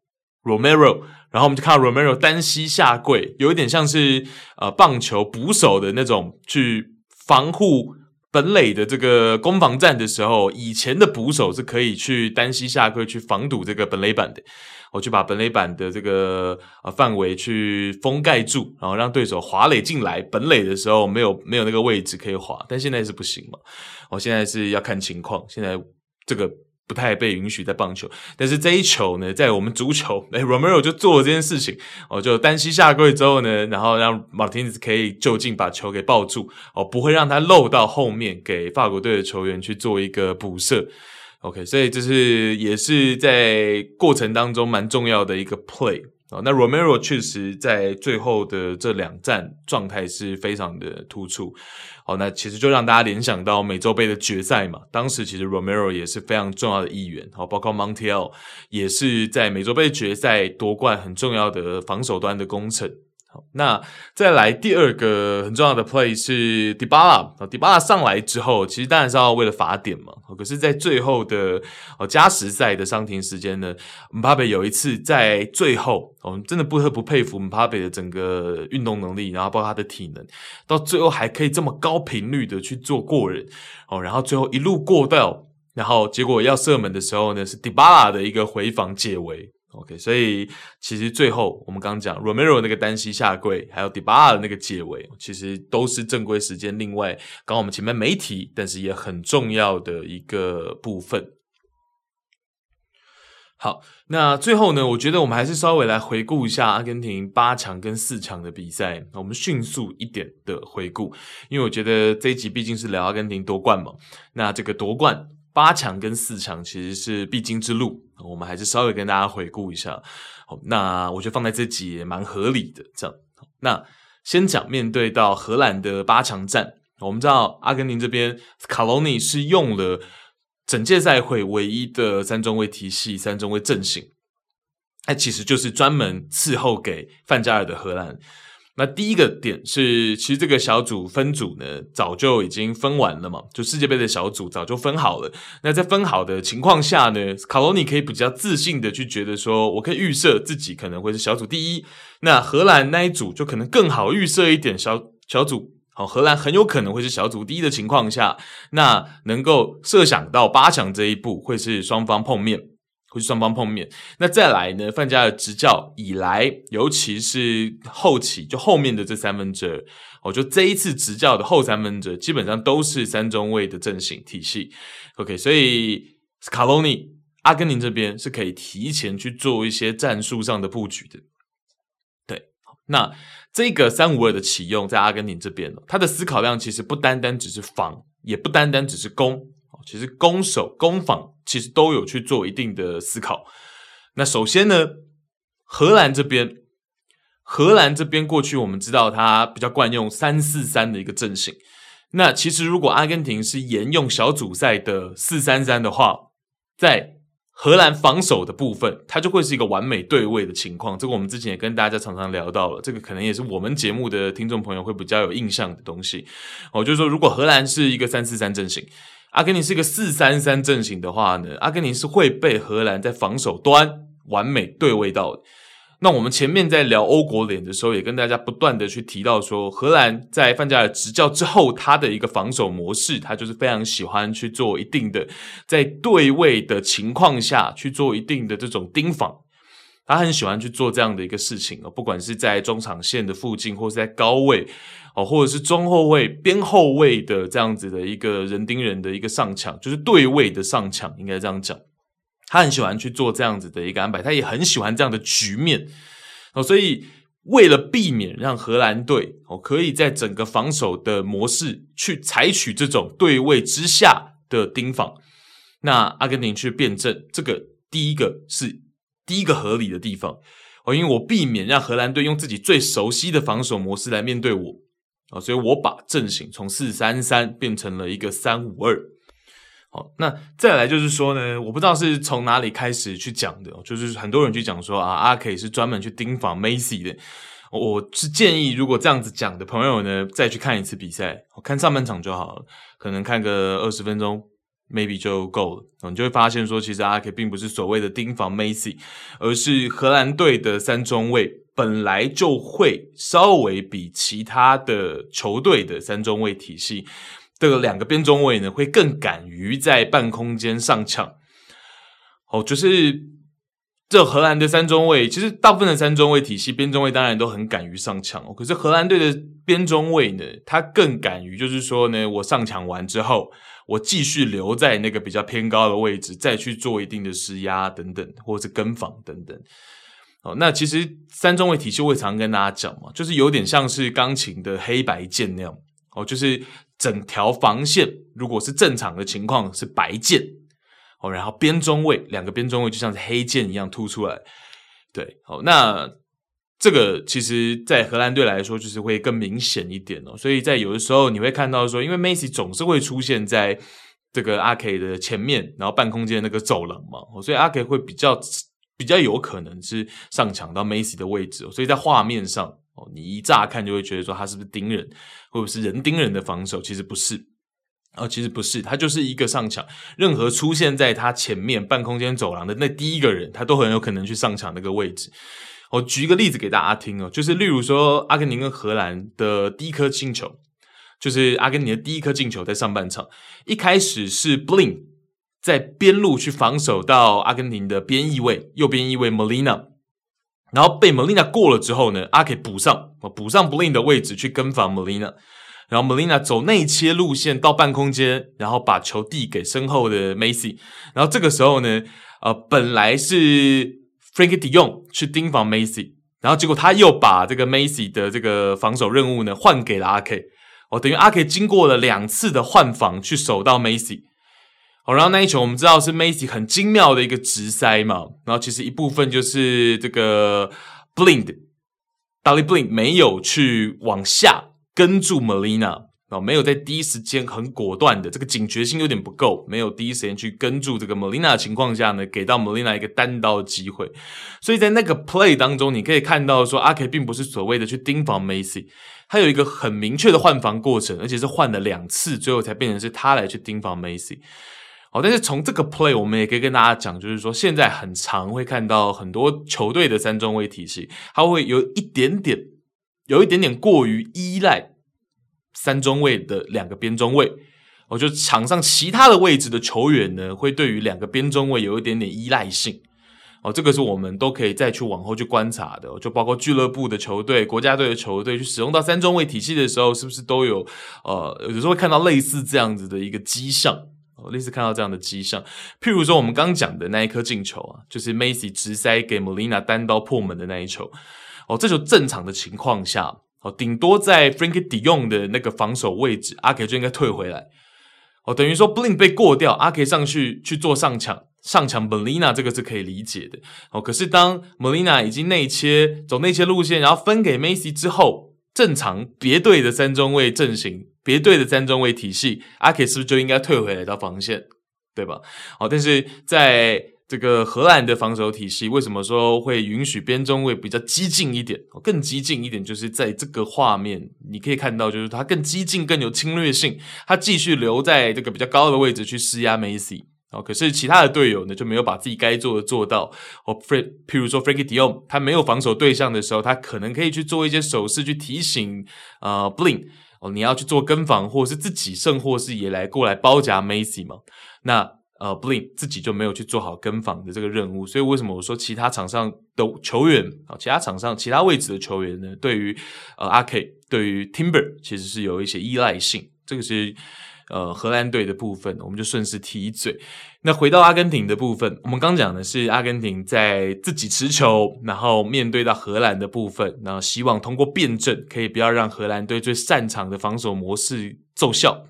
Romero，然后我们就看到 Romero 单膝下跪，有一点像是呃棒球捕手的那种去防护。本垒的这个攻防战的时候，以前的捕手是可以去单膝下跪去防堵这个本垒板的，我去把本垒板的这个呃范围去封盖住，然后让对手滑垒进来本垒的时候没有没有那个位置可以滑，但现在是不行嘛，我现在是要看情况，现在这个。不太被允许在棒球，但是这一球呢，在我们足球，诶，Romero 就做了这件事情，哦，就单膝下跪之后呢，然后让 Martinez 可以就近把球给抱住，哦，不会让他漏到后面给法国队的球员去做一个补射，OK，所以这是也是在过程当中蛮重要的一个 play，哦，那 Romero 确实在最后的这两站状态是非常的突出。好，那其实就让大家联想到美洲杯的决赛嘛，当时其实 Romero 也是非常重要的一员。好，包括 Montiel 也是在美洲杯决赛夺冠很重要的防守端的功臣。那再来第二个很重要的 play 是 Dybala，Dybala 上来之后，其实当然是要为了罚点嘛。可是，在最后的哦加时赛的伤停时间呢，姆巴佩有一次在最后，我们真的不得不佩服姆巴佩的整个运动能力，然后包括他的体能，到最后还可以这么高频率的去做过人哦，然后最后一路过掉，然后结果要射门的时候呢，是 Dybala 的一个回防解围。OK，所以其实最后我们刚讲 Romero 那个单膝下跪，还有 Dybala 的那个解围，其实都是正规时间。另外，刚刚我们前面没提，但是也很重要的一个部分。好，那最后呢，我觉得我们还是稍微来回顾一下阿根廷八强跟四强的比赛。我们迅速一点的回顾，因为我觉得这一集毕竟是聊阿根廷夺冠嘛。那这个夺冠。八强跟四强其实是必经之路，我们还是稍微跟大家回顾一下。好，那我觉得放在这集也蛮合理的。这样，那先讲面对到荷兰的八强战，我们知道阿根廷这边卡罗尼是用了整届赛会唯一的三中卫体系、三中卫阵型，它其实就是专门伺候给范加尔的荷兰。那第一个点是，其实这个小组分组呢，早就已经分完了嘛，就世界杯的小组早就分好了。那在分好的情况下呢，卡罗尼可以比较自信的去觉得说，我可以预设自己可能会是小组第一。那荷兰那一组就可能更好预设一点小，小组好，荷兰很有可能会是小组第一的情况下，那能够设想到八强这一步会是双方碰面。会双方碰面，那再来呢？范加尔执教以来，尤其是后期就后面的这三分之二，我觉得这一次执教的后三分之二基本上都是三中卫的阵型体系。OK，所以卡罗尼阿根廷这边是可以提前去做一些战术上的布局的。对，那这个三五二的启用在阿根廷这边呢，他的思考量其实不单单只是防，也不单单只是攻。其实攻守攻防其实都有去做一定的思考。那首先呢，荷兰这边，荷兰这边过去我们知道它比较惯用三四三的一个阵型。那其实如果阿根廷是沿用小组赛的四三三的话，在荷兰防守的部分，它就会是一个完美对位的情况。这个我们之前也跟大家常常聊到了，这个可能也是我们节目的听众朋友会比较有印象的东西。哦，就是说如果荷兰是一个三四三阵型。阿根廷是一个四三三阵型的话呢，阿根廷是会被荷兰在防守端完美对位到的。那我们前面在聊欧国联的时候，也跟大家不断的去提到说，荷兰在范加尔执教之后，他的一个防守模式，他就是非常喜欢去做一定的在对位的情况下去做一定的这种盯防。他很喜欢去做这样的一个事情哦，不管是在中场线的附近，或是在高位哦，或者是中后卫、边后卫的这样子的一个人盯人的一个上抢，就是对位的上抢，应该这样讲。他很喜欢去做这样子的一个安排，他也很喜欢这样的局面哦。所以为了避免让荷兰队哦可以在整个防守的模式去采取这种对位之下的盯防，那阿根廷去辩证，这个第一个是。第一个合理的地方哦，因为我避免让荷兰队用自己最熟悉的防守模式来面对我啊，所以我把阵型从四三三变成了一个三五二。好，那再来就是说呢，我不知道是从哪里开始去讲的，就是很多人去讲说啊，阿 K 是专门去盯防 Macy 的。我是建议，如果这样子讲的朋友呢，再去看一次比赛，看上半场就好了，可能看个二十分钟。Maybe 就够了，你就会发现说，其实阿 K 并不是所谓的盯防梅西，而是荷兰队的三中卫本来就会稍微比其他的球队的三中卫体系的两个边中卫呢，会更敢于在半空间上抢。哦，就是这荷兰的三中卫，其实大部分的三中卫体系边中卫当然都很敢于上抢哦，可是荷兰队的边中卫呢，他更敢于就是说呢，我上抢完之后。我继续留在那个比较偏高的位置，再去做一定的施压等等，或者是跟防等等。哦，那其实三中卫体系我也常跟大家讲嘛，就是有点像是钢琴的黑白键那样。哦，就是整条防线如果是正常的情况是白键，哦，然后边中卫两个边中卫就像是黑键一样凸出来。对，好，那这个其实，在荷兰队来说，就是会更明显一点哦。所以在有的时候，你会看到说，因为梅西总是会出现在这个阿 K 的前面，然后半空间那个走廊嘛，所以阿 K 会比较比较有可能是上抢到梅西的位置。所以在画面上，哦，你一乍看就会觉得说他是不是盯人，或者是人盯人的防守，其实不是。哦，其实不是，他就是一个上抢，任何出现在他前面半空间走廊的那第一个人，他都很有可能去上抢那个位置。我举一个例子给大家听哦，就是例如说阿根廷跟荷兰的第一颗进球，就是阿根廷的第一颗进球在上半场，一开始是 Bling 在边路去防守到阿根廷的边翼位，右边翼位 Molina，然后被 Melina 过了之后呢，阿 K 补上，补上 Bling 的位置去跟防 Melina，。然后 Melina 走内切路线到半空间，然后把球递给身后的 Macy，。然后这个时候呢，呃，本来是 Frankie Dion 去盯防 Macy，然后结果他又把这个 Macy 的这个防守任务呢换给了阿 K。哦，等于阿 K 经过了两次的换防去守到 Messi。哦，然后那一球我们知道是 Macy 很精妙的一个直塞嘛，然后其实一部分就是这个 Blind，Daley Blind 没有去往下。跟住 Melina 哦，没有在第一时间很果断的，这个警觉性有点不够，没有第一时间去跟住这个 Melina 的情况下呢，给到 Melina 一个单刀机会。所以在那个 play 当中，你可以看到说，阿 K 并不是所谓的去盯防 Macy，他有一个很明确的换防过程，而且是换了两次，最后才变成是他来去盯防 Messi。好，但是从这个 play，我们也可以跟大家讲，就是说现在很常会看到很多球队的三中卫体系，他会有一点点。有一点点过于依赖三中卫的两个边中卫，我觉得场上其他的位置的球员呢，会对于两个边中卫有一点点依赖性。哦，这个是我们都可以再去往后去观察的，就包括俱乐部的球队、国家队的球队去使用到三中卫体系的时候，是不是都有呃，有时候会看到类似这样子的一个迹象，哦，类似看到这样的迹象。譬如说我们刚讲的那一颗进球啊，就是 Macy 直塞给 Molina 单刀破门的那一球。哦，这就正常的情况下，哦，顶多在 Frenkie de Jong 的那个防守位置，阿 K 就应该退回来。哦，等于说 Bling 被过掉，阿 K 上去去做上抢，上抢 Melina 这个是可以理解的。哦，可是当 Melina 已经内切走内切路线，然后分给 Macy 之后，正常别队的三中卫阵型，别队的三中卫体系，阿 K 是不是就应该退回来到防线，对吧？哦，但是在这个荷兰的防守体系为什么说会允许边中卫比较激进一点？更激进一点，就是在这个画面你可以看到，就是他更激进、更有侵略性。他继续留在这个比较高的位置去施压梅西。哦，可是其他的队友呢就没有把自己该做的做到。哦，Fr，譬如说 f r e k i e Dion，他没有防守对象的时候，他可能可以去做一些手势去提醒呃 Blind 哦，你要去做跟防，或是自己甚或是也来过来包夹梅西嘛？那。呃，Blind 自己就没有去做好跟防的这个任务，所以为什么我说其他场上的球员啊，其他场上其他位置的球员呢，对于呃阿 K，对于 Timber 其实是有一些依赖性，这个是呃荷兰队的部分，我们就顺势提一嘴。那回到阿根廷的部分，我们刚讲的是阿根廷在自己持球，然后面对到荷兰的部分，然后希望通过辩证，可以不要让荷兰队最擅长的防守模式奏效。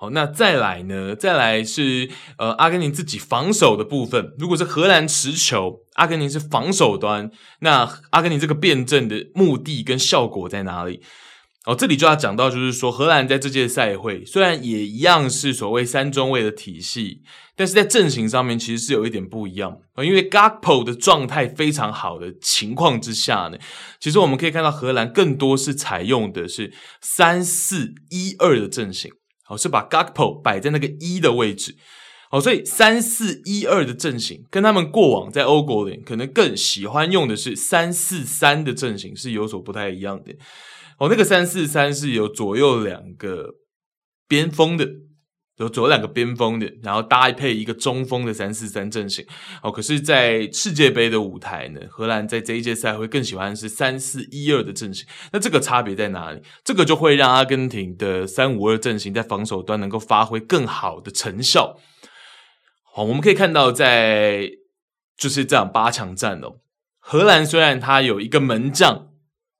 好，那再来呢？再来是呃，阿根廷自己防守的部分。如果是荷兰持球，阿根廷是防守端，那阿根廷这个辩证的目的跟效果在哪里？哦，这里就要讲到，就是说荷兰在这届赛会虽然也一样是所谓三中卫的体系，但是在阵型上面其实是有一点不一样。因为 Gakpo 的状态非常好的情况之下呢，其实我们可以看到荷兰更多是采用的是三四一二的阵型。哦，是把 Gakpo 摆在那个一的位置，哦，所以三四一二的阵型跟他们过往在欧国联可能更喜欢用的是三四三的阵型是有所不太一样的。哦，那个三四三是有左右两个边锋的。有左右两个边锋的，然后搭配一个中锋的三四三阵型。哦，可是，在世界杯的舞台呢，荷兰在这一届赛会更喜欢是三四一二的阵型。那这个差别在哪里？这个就会让阿根廷的三五二阵型在防守端能够发挥更好的成效。好，我们可以看到，在就是这样八强战哦，荷兰虽然他有一个门将。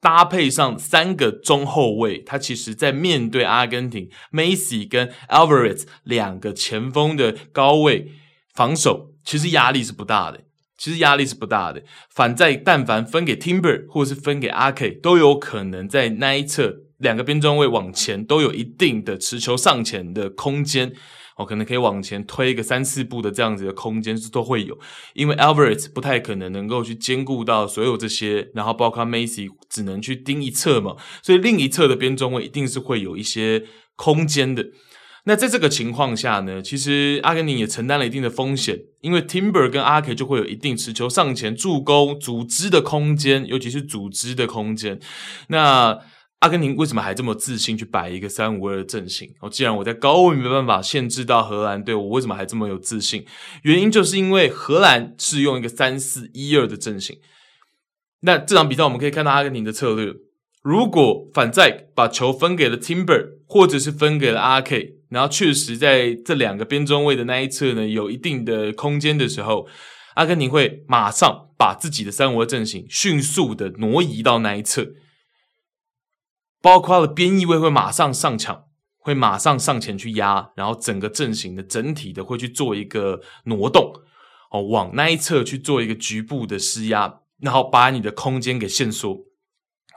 搭配上三个中后卫，他其实在面对阿根廷梅西跟 Alvarez 两个前锋的高位防守，其实压力是不大的。其实压力是不大的。反在但凡分给 Timber 或是分给 Ake，都有可能在那一侧两个边中卫往前都有一定的持球上前的空间。哦，可能可以往前推个三四步的这样子的空间是都会有，因为 Alvarez 不太可能能够去兼顾到所有这些，然后包括 Macy 只能去盯一侧嘛，所以另一侧的边中卫一定是会有一些空间的。那在这个情况下呢，其实阿根廷也承担了一定的风险，因为 Timber 跟 Ake 就会有一定持球上前助攻组织的空间，尤其是组织的空间。那阿根廷为什么还这么自信去摆一个三五二的阵型？哦，既然我在高位没办法限制到荷兰队，我为什么还这么有自信？原因就是因为荷兰是用一个三四一二的阵型。那这场比赛我们可以看到阿根廷的策略：如果反在把球分给了 Timber，或者是分给了 RK，然后确实在这两个边中卫的那一侧呢有一定的空间的时候，阿根廷会马上把自己的三五二阵型迅速的挪移到那一侧。包括了边翼位会马上上抢，会马上上前去压，然后整个阵型的整体的会去做一个挪动，哦，往那一侧去做一个局部的施压，然后把你的空间给限缩，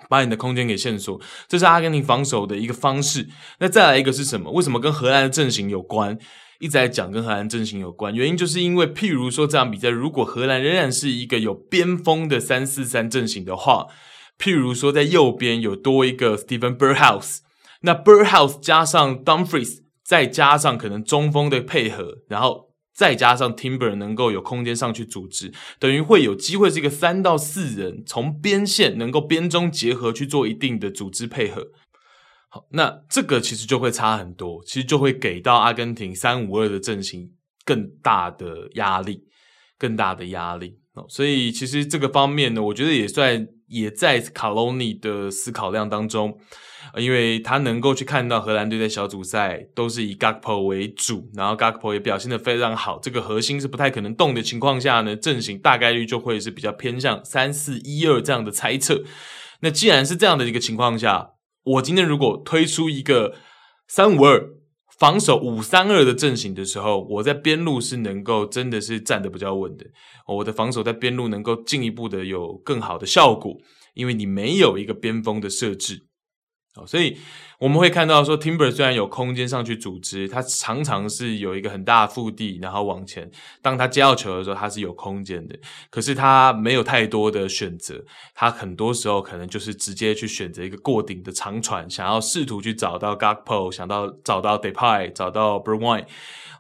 把你的空间给限缩，这是阿根廷防守的一个方式。那再来一个是什么？为什么跟荷兰的阵型有关？一直在讲跟荷兰阵型有关，原因就是因为，譬如说这场比赛，如果荷兰仍然是一个有边锋的三四三阵型的话。譬如说，在右边有多一个 Stephen Berghuis，那 Berghuis 加上 Dumfries，再加上可能中锋的配合，然后再加上 Timber 能够有空间上去组织，等于会有机会是一个三到四人从边线能够边中结合去做一定的组织配合。好，那这个其实就会差很多，其实就会给到阿根廷三五二的阵型更大的压力，更大的压力。哦，所以其实这个方面呢，我觉得也算。也在卡洛尼的思考量当中，因为他能够去看到荷兰队在小组赛都是以 Gakpo 为主，然后 Gakpo 也表现得非常好，这个核心是不太可能动的情况下呢，阵型大概率就会是比较偏向三四一二这样的猜测。那既然是这样的一个情况下，我今天如果推出一个三五二。防守五三二的阵型的时候，我在边路是能够真的是站得比较稳的。我的防守在边路能够进一步的有更好的效果，因为你没有一个边锋的设置。哦，所以我们会看到说，Timber 虽然有空间上去组织，他常常是有一个很大的腹地，然后往前。当他接到球的时候，他是有空间的，可是他没有太多的选择。他很多时候可能就是直接去选择一个过顶的长传，想要试图去找到 Gakpo，想到找到 Depay，找到 Bergwijn。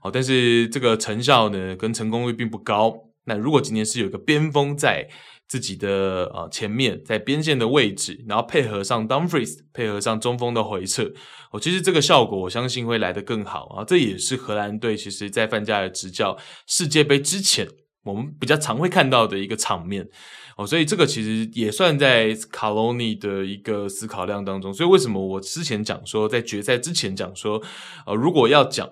哦，但是这个成效呢，跟成功率并不高。那如果今天是有一个边锋在。自己的呃前面在边线的位置，然后配合上 Dumfries，配合上中锋的回撤，哦，其实这个效果我相信会来得更好啊。这也是荷兰队其实在范加尔执教世界杯之前，我们比较常会看到的一个场面哦。所以这个其实也算在卡罗尼的一个思考量当中。所以为什么我之前讲说，在决赛之前讲说，呃，如果要讲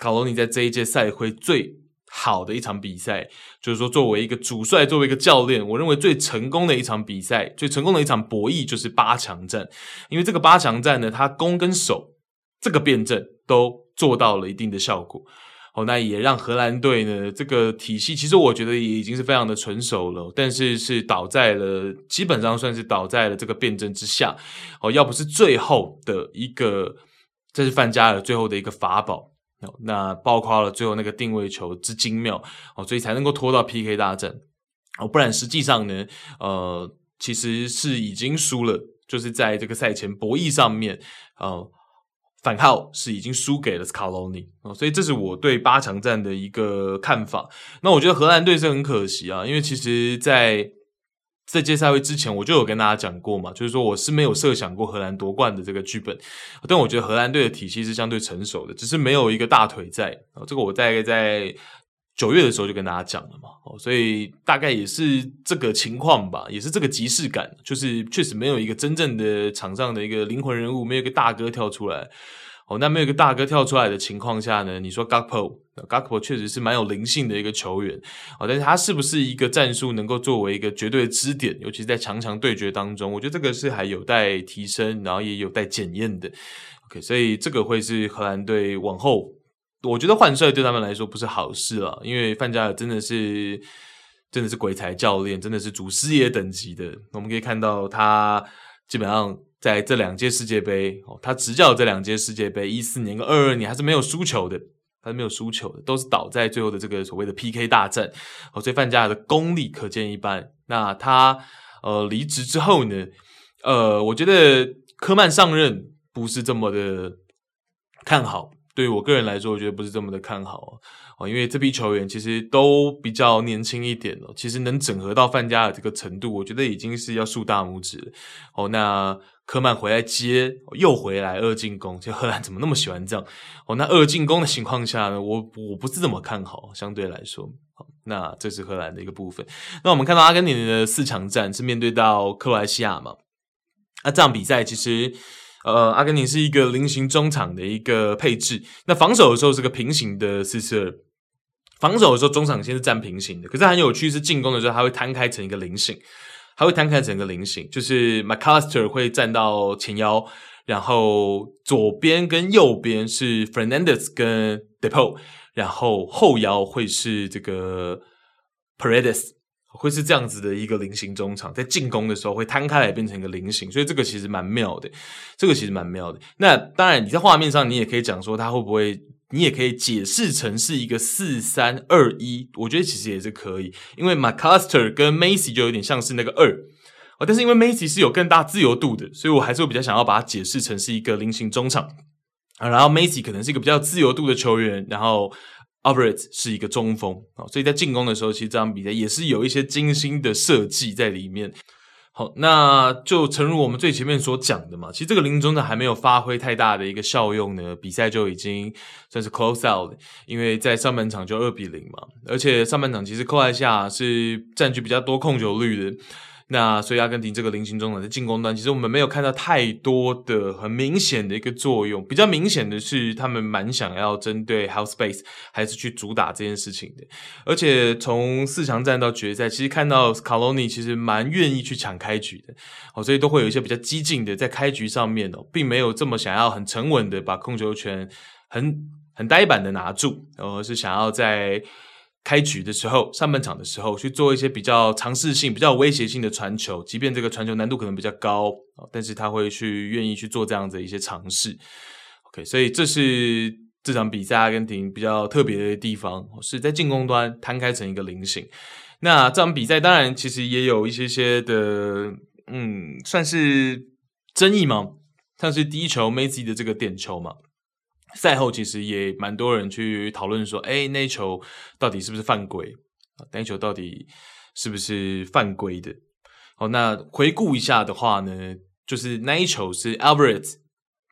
卡罗尼在这一届赛会最好的一场比赛，就是说，作为一个主帅，作为一个教练，我认为最成功的一场比赛，最成功的一场博弈，就是八强战。因为这个八强战呢，他攻跟守这个辩证都做到了一定的效果。哦，那也让荷兰队呢，这个体系其实我觉得也已经是非常的成熟了，但是是倒在了，基本上算是倒在了这个辩证之下。哦，要不是最后的一个，这是范加尔最后的一个法宝。那包括了最后那个定位球之精妙哦，所以才能够拖到 PK 大战哦，不然实际上呢，呃，其实是已经输了，就是在这个赛前博弈上面，呃，反号是已经输给了斯卡罗尼哦，所以这是我对八强战的一个看法。那我觉得荷兰队是很可惜啊，因为其实，在在接赛会之前，我就有跟大家讲过嘛，就是说我是没有设想过荷兰夺冠的这个剧本，但我觉得荷兰队的体系是相对成熟的，只是没有一个大腿在。这个我大概在九月的时候就跟大家讲了嘛，哦，所以大概也是这个情况吧，也是这个即视感，就是确实没有一个真正的场上的一个灵魂人物，没有一个大哥跳出来。哦，那没有一个大哥跳出来的情况下呢，你说 Gakpo，Gakpo 确实是蛮有灵性的一个球员，哦，但是他是不是一个战术能够作为一个绝对的支点，尤其是在强强对决当中，我觉得这个是还有待提升，然后也有待检验的。OK，所以这个会是荷兰队往后，我觉得换帅对他们来说不是好事了，因为范加尔真的是真的是鬼才教练，真的是祖师爷等级的。我们可以看到他基本上在这两届世界杯哦，他执教这两届世界杯，一四年跟二二年还是没有输球的，还是没有输球的，都是倒在最后的这个所谓的 PK 大战哦。所以范加尔的功力可见一斑。那他呃离职之后呢，呃，我觉得科曼上任不是这么的看好。对于我个人来说，我觉得不是这么的看好哦，因为这批球员其实都比较年轻一点哦，其实能整合到范加尔这个程度，我觉得已经是要竖大拇指了哦。那科曼回来接，又回来二进攻，就荷兰怎么那么喜欢这样哦？那二进攻的情况下呢，我我不是怎么看好，相对来说，好，那这是荷兰的一个部分。那我们看到阿根廷的四强战是面对到克罗埃西亚嘛？那这场比赛其实。呃，阿根廷是一个菱形中场的一个配置，那防守的时候是个平行的四四二，防守的时候中场线是站平行的，可是很有趣是进攻的时候它会摊开成一个菱形，它会摊开整个菱形，就是 McAllister 会站到前腰，然后左边跟右边是 Fernandez 跟 Depot，然后后腰会是这个 Paredes。会是这样子的一个菱形中场，在进攻的时候会摊开来变成一个菱形，所以这个其实蛮妙的，这个其实蛮妙的。那当然，你在画面上你也可以讲说它会不会，你也可以解释成是一个四三二一，我觉得其实也是可以，因为 McCaster 跟 Macy 就有点像是那个二，哦，但是因为 Macy 是有更大自由度的，所以我还是会比较想要把它解释成是一个菱形中场啊，然后 Macy 可能是一个比较自由度的球员，然后。Alvarez 是一个中锋啊，所以在进攻的时候，其实这场比赛也是有一些精心的设计在里面。好，那就诚如我们最前面所讲的嘛，其实这个林中场还没有发挥太大的一个效用呢，比赛就已经算是 close out，因为在上半场就二比零嘛，而且上半场其实克罗埃西亚是占据比较多控球率的。那所以阿根廷这个菱形中场在进攻端，其实我们没有看到太多的很明显的一个作用。比较明显的是，他们蛮想要针对 half space 还是去主打这件事情的。而且从四强战到决赛，其实看到卡洛尼其实蛮愿意去抢开局的，哦，所以都会有一些比较激进的在开局上面哦，并没有这么想要很沉稳的把控球权很很呆板的拿住，而是想要在。开局的时候，上半场的时候去做一些比较尝试性、比较威胁性的传球，即便这个传球难度可能比较高，但是他会去愿意去做这样子的一些尝试。OK，所以这是这场比赛阿根廷比较特别的地方，是在进攻端摊开成一个菱形。那这场比赛当然其实也有一些些的，嗯，算是争议嘛，像是第一球梅西的这个点球嘛。赛后其实也蛮多人去讨论说，诶，那一球到底是不是犯规？那球到底是不是犯规的？好，那回顾一下的话呢，就是那一球是 Alvarez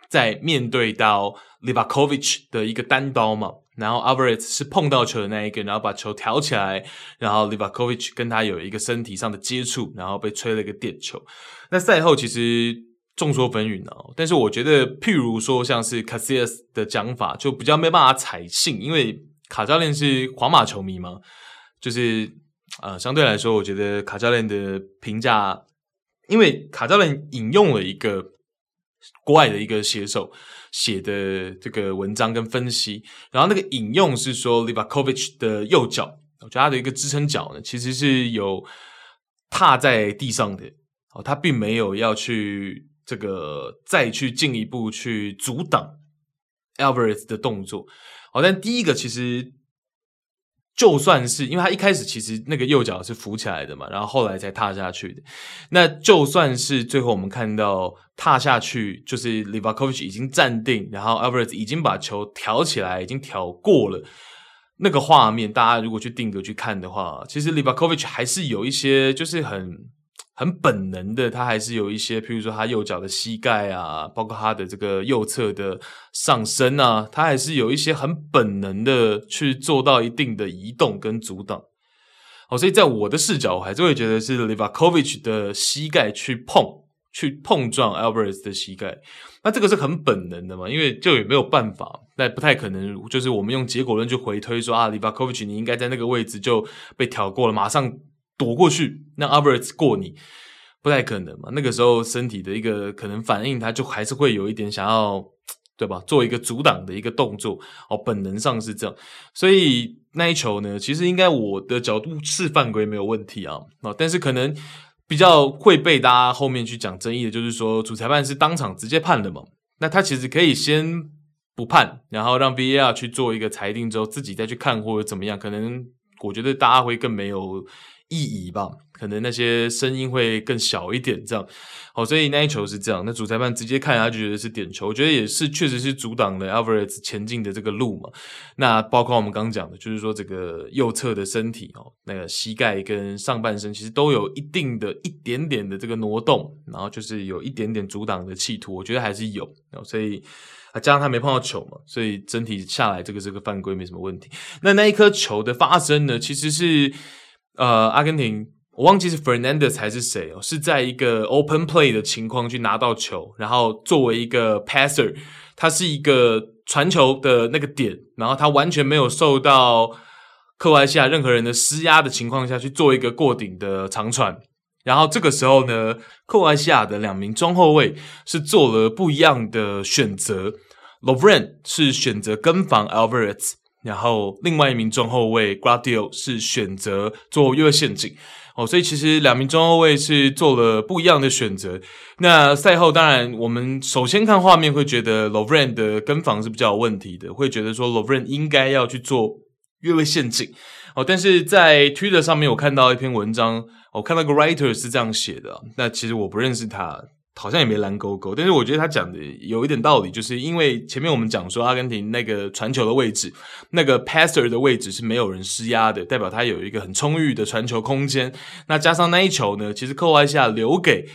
在面对到 Livakovic 的一个单刀嘛，然后 Alvarez 是碰到球的那一个，然后把球挑起来，然后 Livakovic 跟他有一个身体上的接触，然后被吹了一个点球。那赛后其实。众说纷纭哦，但是我觉得，譬如说像是 Casillas 的讲法，就比较没办法采信，因为卡教练是皇马球迷嘛，就是呃，相对来说，我觉得卡教练的评价，因为卡教练引用了一个国外的一个写手写的这个文章跟分析，然后那个引用是说 Livakovic 的右脚，我觉得他的一个支撑脚呢，其实是有踏在地上的，哦，他并没有要去。这个再去进一步去阻挡 Alvarez 的动作，好，但第一个其实就算是因为他一开始其实那个右脚是浮起来的嘛，然后后来才踏下去的，那就算是最后我们看到踏下去，就是 Livakovic 已经站定，然后 Alvarez 已经把球挑起来，已经挑过了那个画面，大家如果去定格去看的话，其实 Livakovic 还是有一些就是很。很本能的，他还是有一些，譬如说他右脚的膝盖啊，包括他的这个右侧的上身啊，他还是有一些很本能的去做到一定的移动跟阻挡。好，所以在我的视角，我还是会觉得是 Livakovic 的膝盖去碰、去碰撞 Alvarez 的膝盖，那这个是很本能的嘛，因为就也没有办法，那不太可能，就是我们用结果论去回推说啊，Livakovic 你应该在那个位置就被挑过了，马上。躲过去，让 Alvarez 过你，不太可能嘛。那个时候身体的一个可能反应，他就还是会有一点想要，对吧？做一个阻挡的一个动作哦，本能上是这样。所以那一球呢，其实应该我的角度是犯规没有问题啊，啊，但是可能比较会被大家后面去讲争议的，就是说主裁判是当场直接判的嘛，那他其实可以先不判，然后让 VAR 去做一个裁定之后，自己再去看或者怎么样，可能我觉得大家会更没有。意义吧，可能那些声音会更小一点，这样，好，所以那一球是这样，那主裁判直接看他就觉得是点球，我觉得也是确实是阻挡了 Alvarez 前进的这个路嘛。那包括我们刚刚讲的，就是说这个右侧的身体哦，那个膝盖跟上半身其实都有一定的一点点的这个挪动，然后就是有一点点阻挡的企图，我觉得还是有，所以啊加上他没碰到球嘛，所以整体下来这个这个犯规没什么问题。那那一颗球的发生呢，其实是。呃，阿根廷，我忘记是 Fernandez 还是谁哦，是在一个 open play 的情况去拿到球，然后作为一个 passer，他是一个传球的那个点，然后他完全没有受到克罗西亚任何人的施压的情况下去做一个过顶的长传，然后这个时候呢，克罗西亚的两名中后卫是做了不一样的选择，Lovren 是选择跟防 Alvarez。然后，另外一名中后卫 Gradio 是选择做越位陷阱哦，所以其实两名中后卫是做了不一样的选择。那赛后，当然我们首先看画面会觉得 Lovren 的跟防是比较有问题的，会觉得说 Lovren 应该要去做越位陷阱哦。但是在 Twitter 上面，我看到一篇文章，我看到个 writer 是这样写的，那其实我不认识他。好像也没蓝勾勾，但是我觉得他讲的有一点道理，就是因为前面我们讲说阿根廷那个传球的位置，那个 passer 的位置是没有人施压的，代表他有一个很充裕的传球空间。那加上那一球呢，其实克罗埃西亚留给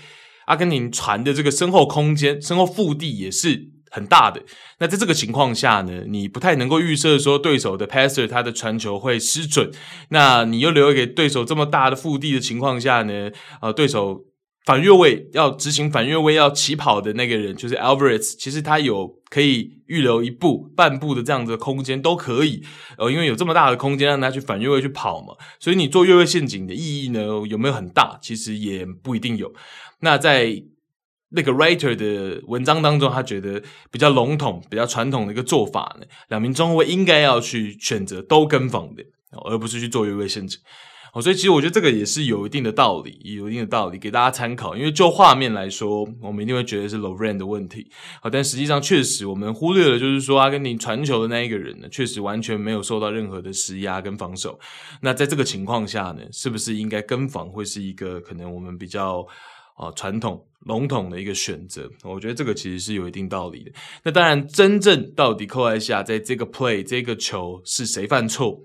阿根廷传的这个身后空间、身后腹地也是很大的。那在这个情况下呢，你不太能够预设说对手的 passer 他的传球会失准。那你又留给对手这么大的腹地的情况下呢，呃，对手。反越位要执行反越位要起跑的那个人就是 Alvarez，其实他有可以预留一步半步的这样子的空间都可以，呃，因为有这么大的空间让他去反越位去跑嘛，所以你做越位陷阱的意义呢，有没有很大？其实也不一定有。那在那个 writer 的文章当中，他觉得比较笼统、比较传统的一个做法呢，两名中后卫应该要去选择都跟防的，而不是去做越位陷阱。哦，所以其实我觉得这个也是有一定的道理，有一定的道理给大家参考。因为就画面来说，我们一定会觉得是 Loren 的问题。好，但实际上确实我们忽略了，就是说阿根廷传球的那一个人呢，确实完全没有受到任何的施压跟防守。那在这个情况下呢，是不是应该跟防会是一个可能我们比较啊传统笼统的一个选择？我觉得这个其实是有一定道理的。那当然，真正到底克罗埃西亚在这个 play 这个球是谁犯错？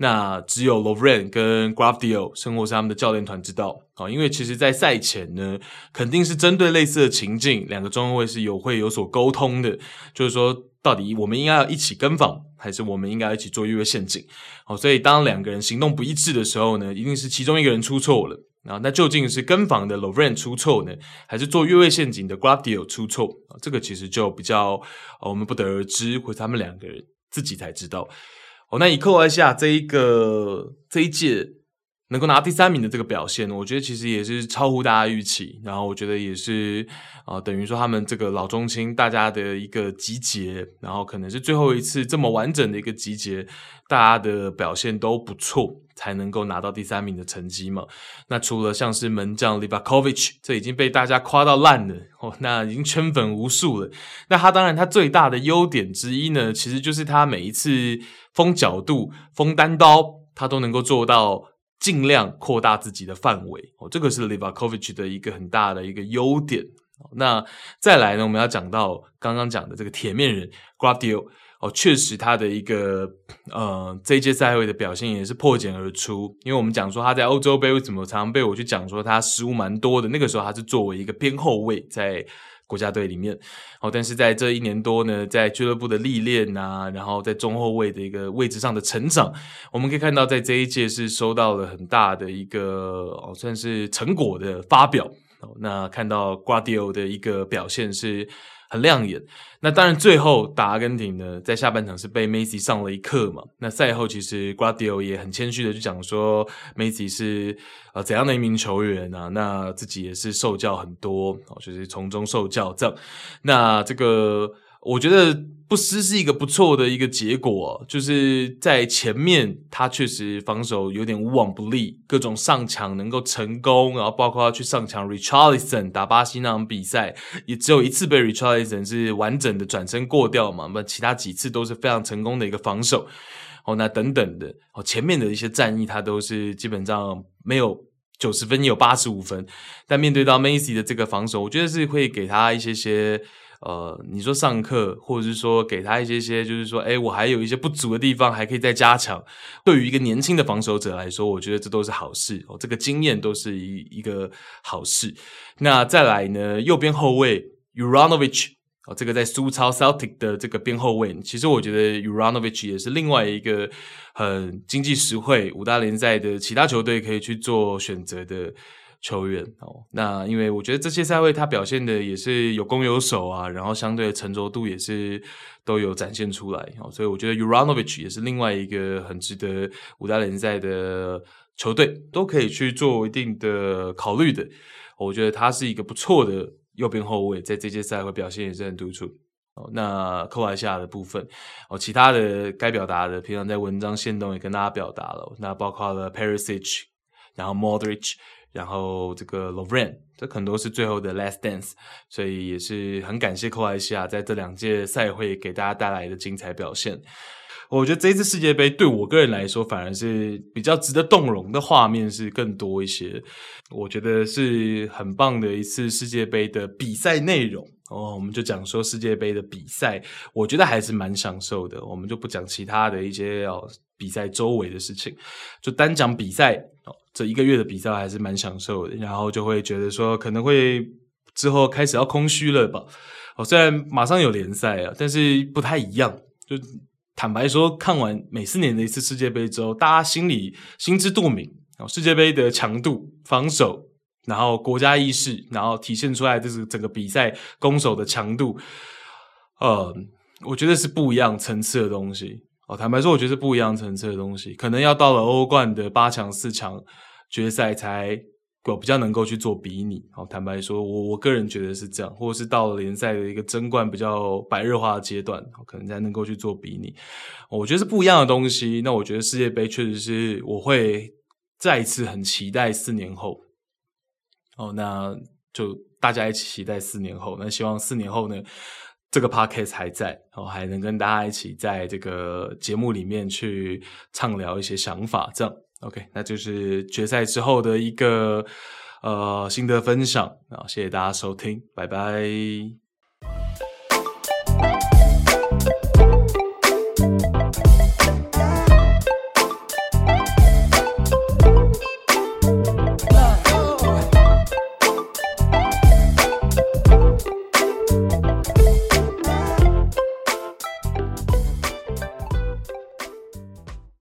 那只有 Lovren 跟 g r a f d i o 甚或是他们的教练团知道啊，因为其实，在赛前呢，肯定是针对类似的情境，两个中后卫是有会有所沟通的，就是说，到底我们应该要一起跟防，还是我们应该一起做越位陷阱？好，所以当两个人行动不一致的时候呢，一定是其中一个人出错了啊。那究竟是跟防的 Lovren 出错呢，还是做越位陷阱的 g r a f d i o 出错啊？这个其实就比较我们不得而知，或者他们两个人自己才知道。哦，那以克罗埃西亚这一个这一届能够拿第三名的这个表现，我觉得其实也是超乎大家预期。然后我觉得也是啊、等于说他们这个老中青大家的一个集结，然后可能是最后一次这么完整的一个集结，大家的表现都不错，才能够拿到第三名的成绩嘛。那除了像是门将 Livakovic，这已经被大家夸到烂了哦，那已经圈粉无数了。那他当然他最大的优点之一呢，其实就是他每一次。封角度、封单刀，他都能够做到尽量扩大自己的范围哦，这个是 Livakovic 的一个很大的一个优点。那再来呢，我们要讲到刚刚讲的这个铁面人 Gvardiol 哦，确实他的一个呃这一届赛会的表现也是破茧而出，因为我们讲说他在欧洲杯为什么常常被我去讲说他失误蛮多的，那个时候他是作为一个边后卫在。国家队里面，哦，但是在这一年多呢，在俱乐部的历练啊，然后在中后卫的一个位置上的成长，我们可以看到，在这一届是收到了很大的一个哦，算是成果的发表。那看到瓜迪奥的一个表现是。很亮眼。那当然，最后打阿根廷呢，在下半场是被梅西上了一课嘛。那赛后其实瓜迪奥也很谦虚的去讲说，梅西是呃怎样的一名球员啊？那自己也是受教很多，就是从中受教这样。那这个我觉得不失是一个不错的一个结果，就是在前面他确实防守有点无往不利，各种上抢能够成功，然后包括他去上抢 Richardson 打巴西那场比赛，也只有一次被 Richardson 是完整的转身过掉嘛，那其他几次都是非常成功的一个防守。哦，那等等的哦，前面的一些战役他都是基本上没有九十分，有八十五分，但面对到 Macy 的这个防守，我觉得是会给他一些些。呃，你说上课，或者是说给他一些些，就是说，诶，我还有一些不足的地方，还可以再加强。对于一个年轻的防守者来说，我觉得这都是好事哦，这个经验都是一一个好事。那再来呢，右边后卫 Uranovic。哦，这个在苏超 Celtic 的这个边后卫，其实我觉得 Uranovic 也是另外一个很经济实惠，五大联赛的其他球队可以去做选择的。球员哦，那因为我觉得这些赛会他表现的也是有攻有守啊，然后相对的沉着度也是都有展现出来哦，所以我觉得 u r a n o v i c 也是另外一个很值得五大联赛的球队都可以去做一定的考虑的。我觉得他是一个不错的右边后卫，在这届赛会表现也是很突出。那克罗埃西亚的部分哦，其他的该表达的，平常在文章线动也跟大家表达了，那包括了 Perisic，然后 Modric。然后这个 Lovren，这可能都是最后的 last dance，所以也是很感谢克罗埃西亚在这两届赛会给大家带来的精彩表现。我觉得这次世界杯对我个人来说，反而是比较值得动容的画面是更多一些。我觉得是很棒的一次世界杯的比赛内容哦。我们就讲说世界杯的比赛，我觉得还是蛮享受的。我们就不讲其他的一些哦比赛周围的事情，就单讲比赛哦。这一个月的比赛还是蛮享受的，然后就会觉得说可能会之后开始要空虚了吧。哦，虽然马上有联赛啊，但是不太一样。就坦白说，看完每四年的一次世界杯之后，大家心里心知肚明。哦，世界杯的强度、防守，然后国家意识，然后体现出来就是整个比赛攻守的强度。呃，我觉得是不一样层次的东西。哦，坦白说，我觉得是不一样层次的东西，可能要到了欧冠的八强、四强。决赛才我比较能够去做比拟，好，坦白说，我我个人觉得是这样，或者是到了联赛的一个争冠比较白热化的阶段，可能才能够去做比拟。我觉得是不一样的东西。那我觉得世界杯确实是我会再一次很期待四年后。哦，那就大家一起期待四年后。那希望四年后呢，这个 podcast 还在，哦，还能跟大家一起在这个节目里面去畅聊一些想法，这样。OK，那就是决赛之后的一个呃心得分享啊，谢谢大家收听，拜拜。